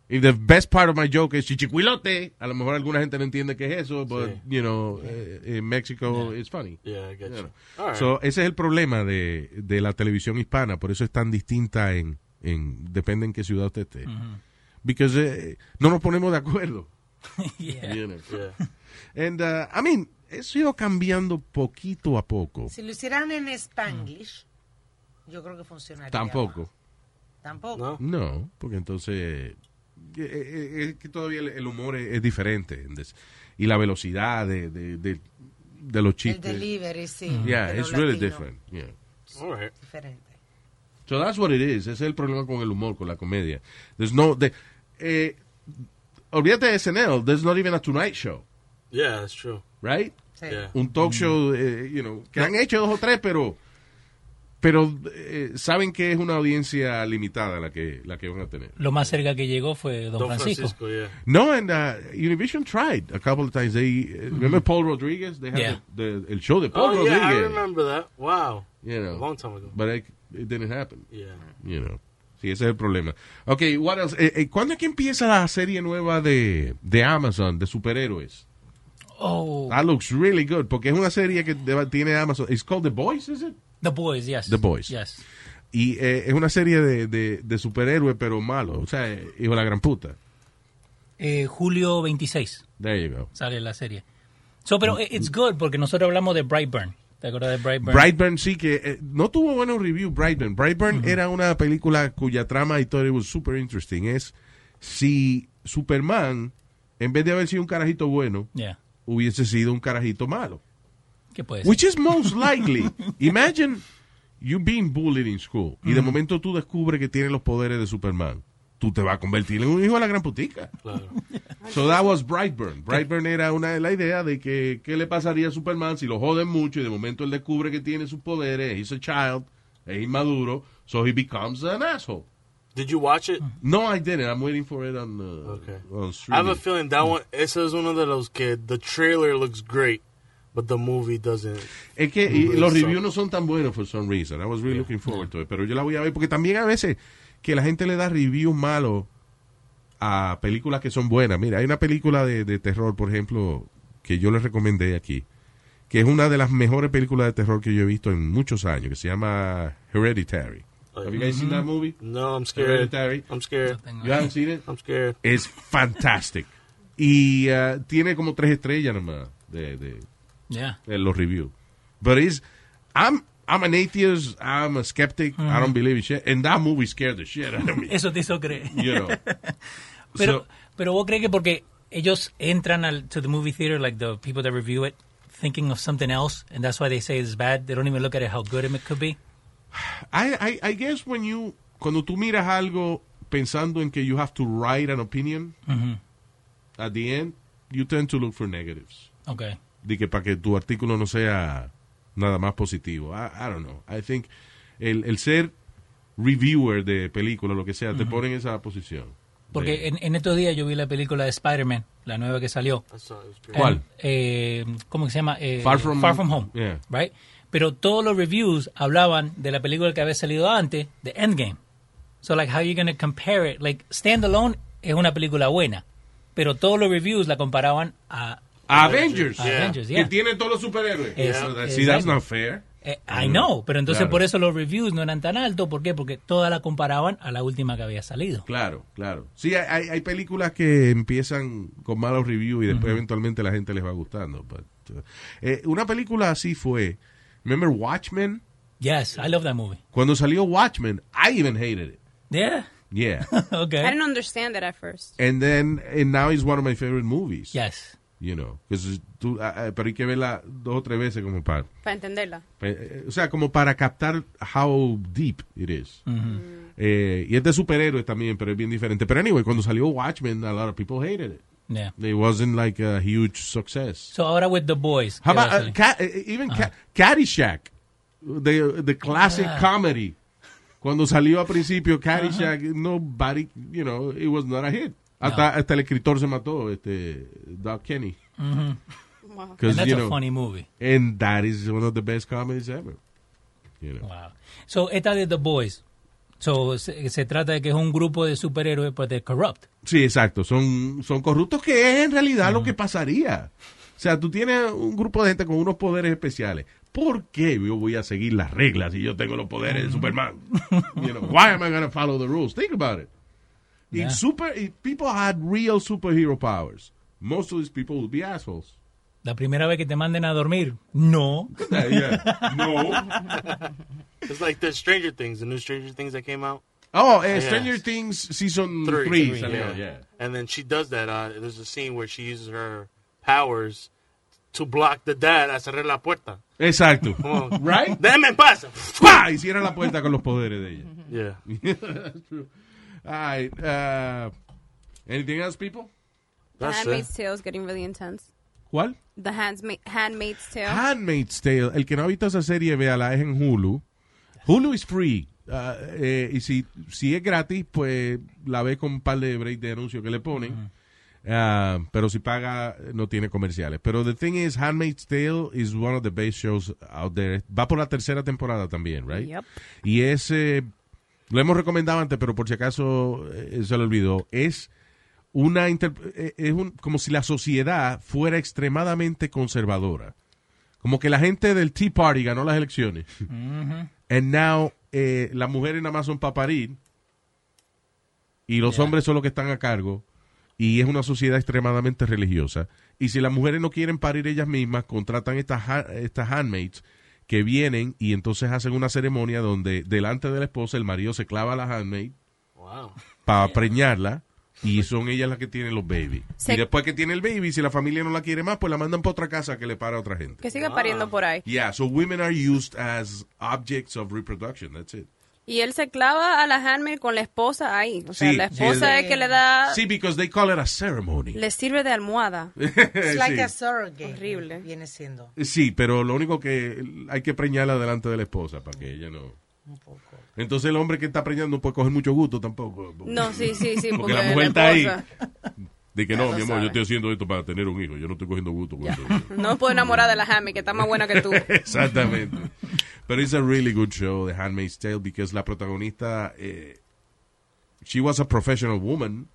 If the best part of my joke is chichicuilote, a lo mejor alguna gente no entiende qué es eso, but, Sí. you know, eh, in Mexico it's funny. Yeah, I get You you. know. Right. So, ese es el problema de, de la televisión hispana, por eso es tan distinta en, en depende en qué ciudad usted esté. Because eh, no nos ponemos de acuerdo. Yeah. You know. And, uh, I mean, eso ido cambiando poquito a poco. Si lo hicieran en Spanglish, yo creo que funcionaría. Tampoco. más. Tampoco. No. No, porque entonces eh, eh, eh, es que todavía el, el humor es, es diferente. Y la velocidad de, de, de, de los El chistes. delivery, sí. Yeah, it's really latino. different. Yeah. All right. Diferente. So that's what it is. Ese es el problema con el humor, con la comedia. There's no, de, eh, olvídate de SNL. There's not even a Tonight Show, Yeah, that's true. right? Sí. Yeah. Un talk show, eh, you know, que han hecho dos o tres, pero pero eh, saben que es una audiencia limitada la que la que van a tener. Lo más cerca que llegó fue Don, Don Francisco. Francisco, yeah. No, and uh, Univision tried a couple of times. They uh, remember Paul Rodriguez. They had Yeah. the, the el show de Paul Oh, yeah, I Rodriguez. remember that. Wow. You know, A long time ago. but it, it didn't happen. Yeah. You know, Sí, ese es el problema. Ok, what else? Eh, eh, ¿cuándo es que empieza la serie nueva de, de Amazon, de superhéroes? Oh. That looks really good, porque es una serie que tiene Amazon. It's called The Boys, is it? The Boys, yes. The Boys. Yes. Y eh, es una serie de, de, de superhéroes, pero malo. O sea, hijo de la gran puta. Eh, julio 26 There you go. sale la serie. So, pero eh, it's good porque nosotros hablamos de Brightburn. ¿Te acuerdas de Brightburn? Brightburn sí que eh, no tuvo buenos reviews Brightburn. Brightburn era una película cuya trama y todo was super interesting. Es si Superman, en vez de haber sido un carajito bueno, Yeah. Hubiese sido un carajito malo. ¿Qué puede Which ser? is most likely. Imagine you being bullied in school y de Ujú. momento tú descubres que tiene los poderes de Superman. Tú te vas a convertir en un hijo de la gran putica. So that was Brightburn. Brightburn era una la idea de que qué le pasaría a Superman si lo joden mucho y de momento él descubre que tiene sus poderes, he's a child, es inmaduro, so he becomes an asshole. Did you watch it? No, I didn't. I'm waiting for it on, uh, on I have streaming. a feeling that one, ese es uno de los que the trailer looks great, but the movie doesn't. Es que really los reviews no son tan buenos for some reason. I was really looking forward to it. Pero yo la voy a ver porque también a veces que la gente le da reviews malos a películas que son buenas. Mira, hay una película de, de terror, por ejemplo, que yo les recomendé aquí, que es una de las mejores películas de terror que yo he visto en muchos años, que se llama Hereditary. Have you guys seen that movie? No, I'm scared. Hereditary. I'm scared. You haven't seen it? I'm scared. It's fantastic. Y uh, tiene como tres estrellas nomás de, de, Yeah. en los reviews. But it's, I'm, I'm an atheist, I'm a skeptic, I don't believe in shit, and that movie scared the shit out of me. Eso te hizo creer. You know. Pero, So- pero vos crees que porque ellos entran al to the movie theater, like the people that review it, thinking of something else, and that's why they say it's bad. They don't even look at it how good it could be. I, I, I guess when you, cuando tú miras algo pensando en que you have to write an opinion, Ujú. at the end, you tend to look for negatives. Okay. De que para que tu artículo no sea nada más positivo. I, I don't know. I think el, el ser reviewer de película, lo que sea, te Ujú. pone en esa posición. Porque en, en estos días yo vi la película de Spider-Man, la nueva que salió. ¿Cuál? Eh, ¿Cómo que se llama? Eh, Far From- Home. Yeah. Right? Pero todos los reviews hablaban de la película que había salido antes, de Endgame. So, like, how you going to compare it? Like, Standalone es una película buena, pero todos los reviews la comparaban a... Avengers. a Avengers, Que yeah. tiene todos los superhéroes. Es- So that- see, that's not fair. Eh, I know, pero entonces Claro. por eso los reviews no eran tan altos. ¿Por qué? Porque todas la comparaban a la última que había salido. Claro, claro. Sí, hay- hay, hay películas que empiezan con malos reviews y después eventualmente la gente les va gustando. But, uh, eh, una película así fue, remember Watchmen? Yes, I love that movie. Cuando salió Watchmen, I even hated it. Yeah. Yeah. okay. I didn't understand it at first. And then, and now it's one of my favorite movies. Yes. You know, 'cause tú, ah, ah, pero hay que verla dos o tres veces como para, Para entenderla. eh, o sea, como para captar how deep it is. Eh, y es de superhéroes también, pero es bien diferente. Pero anyway, cuando salió Watchmen, a lot of people hated it. Yeah. It wasn't like a huge success. So ahora with The Boys. How about uh, salir? Ca- eh, even Ca- Caddyshack, the, the classic Yeah. comedy. Cuando salió a principio Caddyshack, nobody, you know, it was not a hit. Hasta, hasta el escritor se mató, este, Doc Kenny. Mhm. Wow. 'Cause, And that's you a funny movie. And that is one of the best comedies ever. You know. Wow. So esta de The Boys. So se, se trata de que es un grupo de superhéroes, pero de corrupt. Sí, exacto. Son, son corruptos que es en realidad lo que pasaría. O sea, tú tienes un grupo de gente con unos poderes especiales. ¿Por qué yo voy a seguir las reglas si yo tengo los poderes de Superman? You know, why am I going to follow the rules? Think about it. Yeah. If super, if people had real superhero powers, most of these people would be assholes. La primera vez que te manden a dormir, no. Yeah, yeah. No. It's like the Stranger Things, the new Stranger Things that came out. Oh, eh, Yeah. Stranger Things season Three. 3 salió, yeah. yeah. And then she does that. Uh, there's a scene where she uses her powers to block the dad a cerrar la puerta. Exacto. Right? Déjame en paz. ¡Pah! Y cierra la puerta con los poderes de ella. Yeah. That's true. All right. Uh, anything else, people? That's Handmaid's it. Tale is getting really intense. ¿Cuál? The Handmaid's Tale. Handmaid's Tale. El que no ha visto esa serie, véala, es en Hulu. Hulu is free. Uh, eh, y si, si es gratis, pues la ve con un par de break de anuncios que le ponen. Uh, pero si paga, no tiene comerciales. Pero the thing is, Handmaid's Tale is one of the best shows out there. Va por la tercera temporada también, right? Yep. Y es, eh, lo hemos recomendado antes, pero por si acaso eh, se lo olvidó, es una inter- eh, es un, como si la sociedad fuera extremadamente conservadora. Como que la gente del Tea Party ganó las elecciones. And now eh, las mujeres nada más son para parir y los hombres son los que están a cargo y es una sociedad extremadamente religiosa. Y si las mujeres no quieren parir ellas mismas, contratan estas, ha- estas handmaids que vienen y entonces hacen una ceremonia donde delante de la esposa el marido se clava a la handmaid Wow. para preñarla y son ellas las que tienen los babies. Se- Y después que tiene el baby, si la familia no la quiere más, pues la mandan para otra casa que le para a otra gente. Que siga pariendo por ahí. Yeah, so women are used as objects of reproduction, that's it. Y él se clava a la handmaid con la esposa ahí. O sea, Sí, la esposa el- es que le da... Sí, because they call it a ceremony. Le sirve de almohada. It's like Sí. a surrogate. Horrible. Viene siendo. Sí, pero lo único que hay que preñarla delante de la esposa para que ella no. Entonces el hombre que está preñando no puede coger mucho gusto tampoco. No, sí, sí, sí. Porque Porque, la mujer está ahí. De que no, mi amor, sabe. yo estoy haciendo esto para tener un hijo. Yo no estoy cogiendo gusto con eso. No puedo enamorar de la handmaid, que está más buena que tú. Exactamente. Pero it's a really good show, The Handmaid's Tale, because la protagonista, eh, she was a professional woman.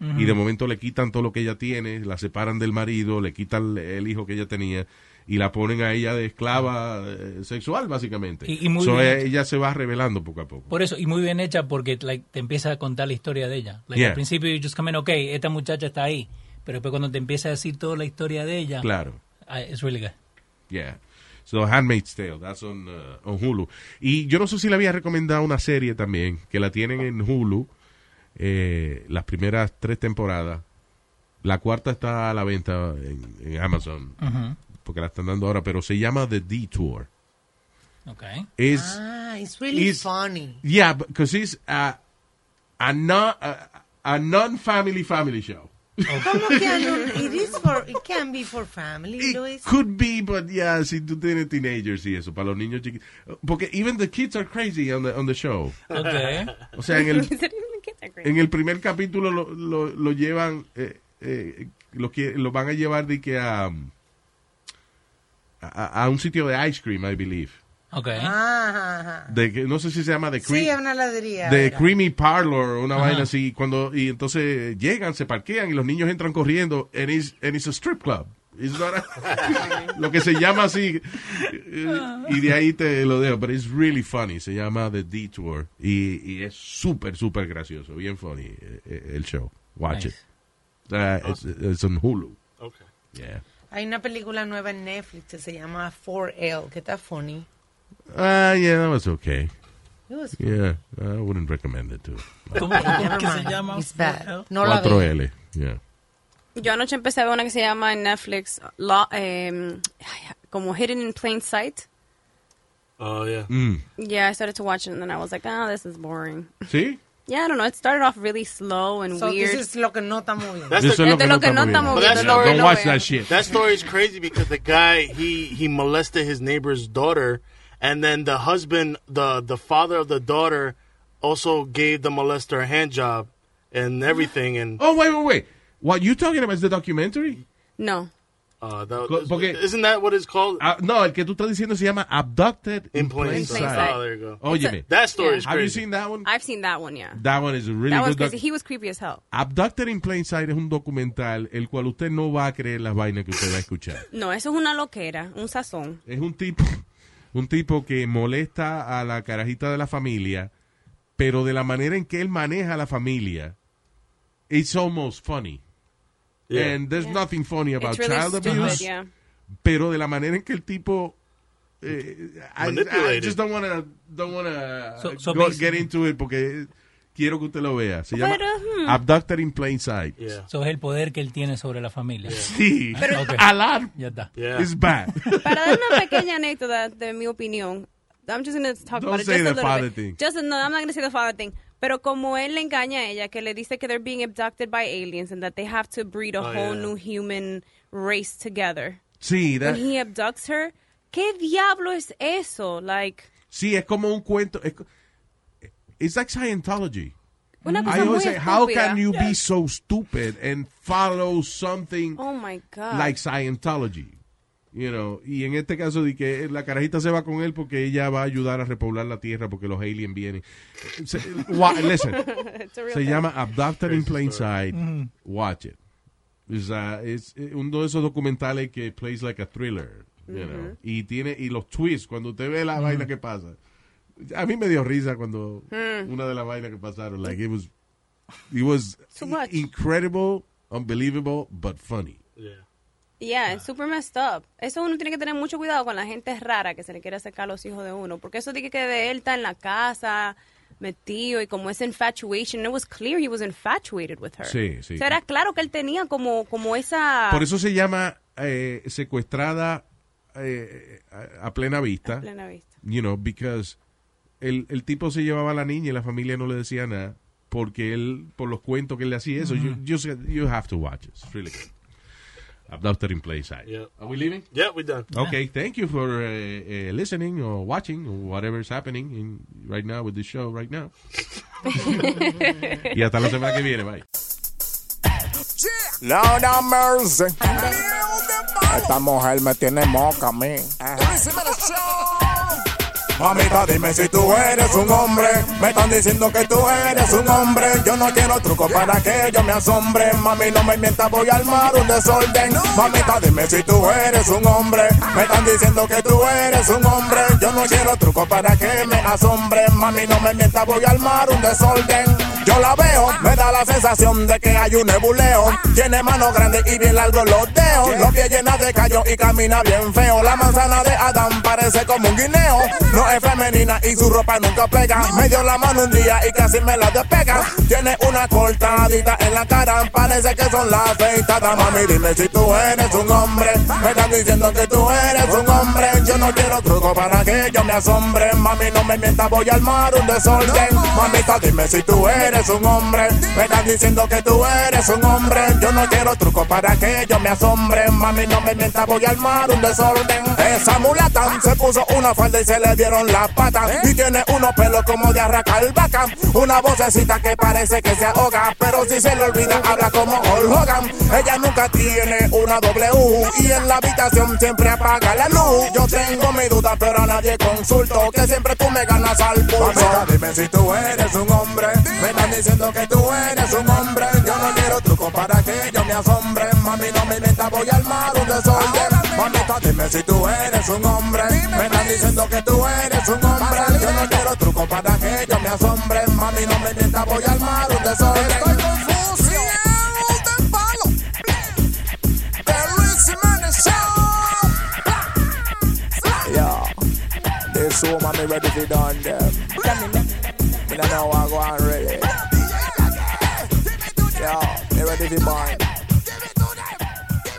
Y de momento le quitan todo lo que ella tiene, la separan del marido, le quitan el hijo que ella tenía y la ponen a ella de esclava eh, sexual, básicamente. Y- y muy So, bien. eh, ella se va revelando poco a poco. Por eso, y muy bien hecha porque like, te empieza a contar la historia de ella. Like, Yeah. Al principio, you just come in, ok, esta muchacha está ahí. Pero después cuando te empieza a decir toda la historia de ella, Claro. ah, it's really good. Yeah. So, Handmaid's Tale, that's on, uh, on Hulu. Y yo no sé si le había recomendado una serie también, que la tienen en Hulu, eh, las primeras tres temporadas. La cuarta está a la venta en, en Amazon, Ujú. Porque la están dando ahora, pero se llama The Detour. Okay. Es, Ah, it's really is- funny. yeah, because it's a, a, non, a, a non-family family show. ¿Cómo que no? It is for, it can be for family, Luis. Could be, but yeah, si tú tienes teenagers y eso, para los niños chiquitos. Porque even the kids are crazy on the, on the show. Okay. O sea, en el, en el primer capítulo lo, lo, lo llevan, eh, eh, lo, que, lo van a llevar de que a, a, a un sitio de ice cream, I believe. Okay. Ajá. De, que- no sé si se llama The Cream. Sí, una heladería. de era. Creamy Parlor, una Ajá. vaina así, cuando, y entonces llegan, se parquean y los niños entran corriendo, and it's, and it's a strip club. It's not a- lo que se llama así, y de ahí te lo dejo, pero it's really funny, se llama The Detour, y, y es súper, súper gracioso, bien funny eh, eh, el show. Watch Nice. it. Uh, it's, it's on Hulu. Okay. Yeah. Hay una película nueva en Netflix que se llama 4L, que está funny. Ah, yeah, that was okay. It was Yeah, I wouldn't recommend it too. ¿Cómo, que se llama? It's bad. No la veo. 4L, yeah. Yo anoche empecé a ver una que se llama en Netflix, Lo- em, como Hidden in Plain Sight. Oh, yeah. Mm. Yeah, I started to watch it and then I was like, oh, this is boring. ¿Sí? Yeah, I don't know. It started off really slow and So weird. this is lo que no estamos viendo. That's Eso the- es lo de que no que no estamos estamos viendo. viendo, Yeah, Don't watch that shit. That story is crazy because the guy he he molested his neighbor's daughter, and then the husband, the the father of the daughter, also gave the molester a hand job and everything. And Oh, wait, wait, wait. What you talking about is the documentary? No. Uh, that, porque- isn't that what it's called? Ah, no, el que tú estás diciendo se llama Abducted in, In plain Plain sight. Sight. Oh, there you go. Óyeme, That story Yeah. is have you crazy. seen that one? I've seen that one, yeah. That one is really that good crazy. He was creepy as hell. Abducted in Plain Sight es un documental el cual usted no va a creer las vainas que usted va a escuchar. No, eso es una loquera, un sazón. Es un tipo, un tipo que molesta a la carajita de la familia, pero de la manera en que él maneja a la familia, it's almost funny. Yeah. And there's nothing funny about It's really child stupid, abuse. yeah. pero de la manera en que el tipo eh, I, just don't wanna don't wanna So- so go- basi- get into it porque quiero que usted lo vea. Se llama Pero, hmm. Abducted in Plain Sight. Yeah. Eso es el poder que él tiene sobre la familia. Sí, Ya está. Yeah. is bad. Para dar una pequeña anécdota de mi opinión, I'm just going to talk Don't about it say the a little father bit. thing. Just, no, I'm not going to say the father thing. Pero como él le engaña a ella, que le dice que they're being abducted by aliens and that they have to breed a Oh, whole yeah. new human race together. Sí, When he abducts her, ¿qué diablo es eso? Like, sí, es como un cuento. es it's like Scientology. una mm-hmm. cosa I muy always say, how can you be so stupid and follow something Oh my God. like Scientology? You know, y en este caso de que la carajita se va con él porque ella va a ayudar a repoblar la tierra porque los aliens vienen. Se, wa- listen, It's a real se thing. llama Abducted in Plain Sight. Watch it. Es, es uno de esos documentales que plays like a thriller. You know, y tiene y los twists cuando usted ve la vaina que pasa. A mí me dio risa cuando Mm. una de las vainas que pasaron. Like it was, it was Too much. incredible, unbelievable, but funny. Yeah, it's super messed up. Eso uno tiene que tener mucho cuidado con la gente rara que se le quiere acercar a los hijos de uno. Porque eso de que de él está en la casa, metido, y como esa infatuation, it was clear he was infatuated with her. Sí, sí. O sea, era claro que él tenía como, como esa... Por eso se llama eh, secuestrada eh, a, a plena vista. A plena vista. You know, because el, el tipo se llevaba a la niña y la familia no le decía nada porque él, por los cuentos que él le hacía eso. you, you, you have to watch it. It's really good. Abducted in Plain Sight. Yeah. Are we leaving? Yeah, we're done. Okay, thank you for uh, uh, listening or watching or whatever is happening in, right now with this show right now. y hasta la semana que viene, bye. Lord have mercy. Esta mujer me tiene moca a mí. Mamita, dime si tú eres un hombre. Me están diciendo que tú eres un hombre. Yo no quiero truco para que yo me asombre. Mami, no me mientas, voy a armar un desorden. Mamita, dime si tú eres un hombre. Me están diciendo que tú eres un hombre. Yo no quiero truco para que me asombre. Mami, no me mientas, voy a armar un desorden. Yo la veo, me da la sensación de que hay un nebuleo. Tiene manos grandes y bien largos los dedos. Los pies llenos de callo y camina bien feo. La manzana de Adán parece como un guineo. Es femenina y su ropa nunca pega. Me dio la mano un día y casi me la despega. Tiene una cortadita en la cara. Parece que son las afeitadas. Mami, dime si tú eres un hombre. Me están diciendo que tú eres un hombre. Yo no quiero truco para que yo me asombre. Mami, no me mientas, voy a armar un desorden. Mamita, dime si tú eres un hombre. Me están diciendo que tú eres un hombre. Yo no quiero truco para que yo me asombre. Mami, no me mientas, voy a armar un desorden. Esa mulata se puso una falda y se le dieron las patas. Y tiene unos pelos como de arracar vaca. Una vocecita que parece que se ahoga. Pero si se le olvida, habla como Hulk Hogan. Ella nunca tiene una W. Y en la habitación siempre apaga la luz. Yo tengo mi duda, pero a nadie consulto. Que siempre tú me ganas al pulso. Mamita, dime si tú eres un hombre. Me están diciendo que tú eres un hombre. Yo no quiero truco para que yo me asombre. Mami, no me mientas, voy a armar un desorden. Mamita, dime si tú eres un hombre. Me están diciendo que tú eres un hombre. Yo no quiero truco para que yo me asombre. Mami, no me mientas, voy a armar un desorden. Estoy confuso. del palo. The Luis Show. Yo, this woman me ready to done them. Me don't know what I go on. Yo, me ready to bind.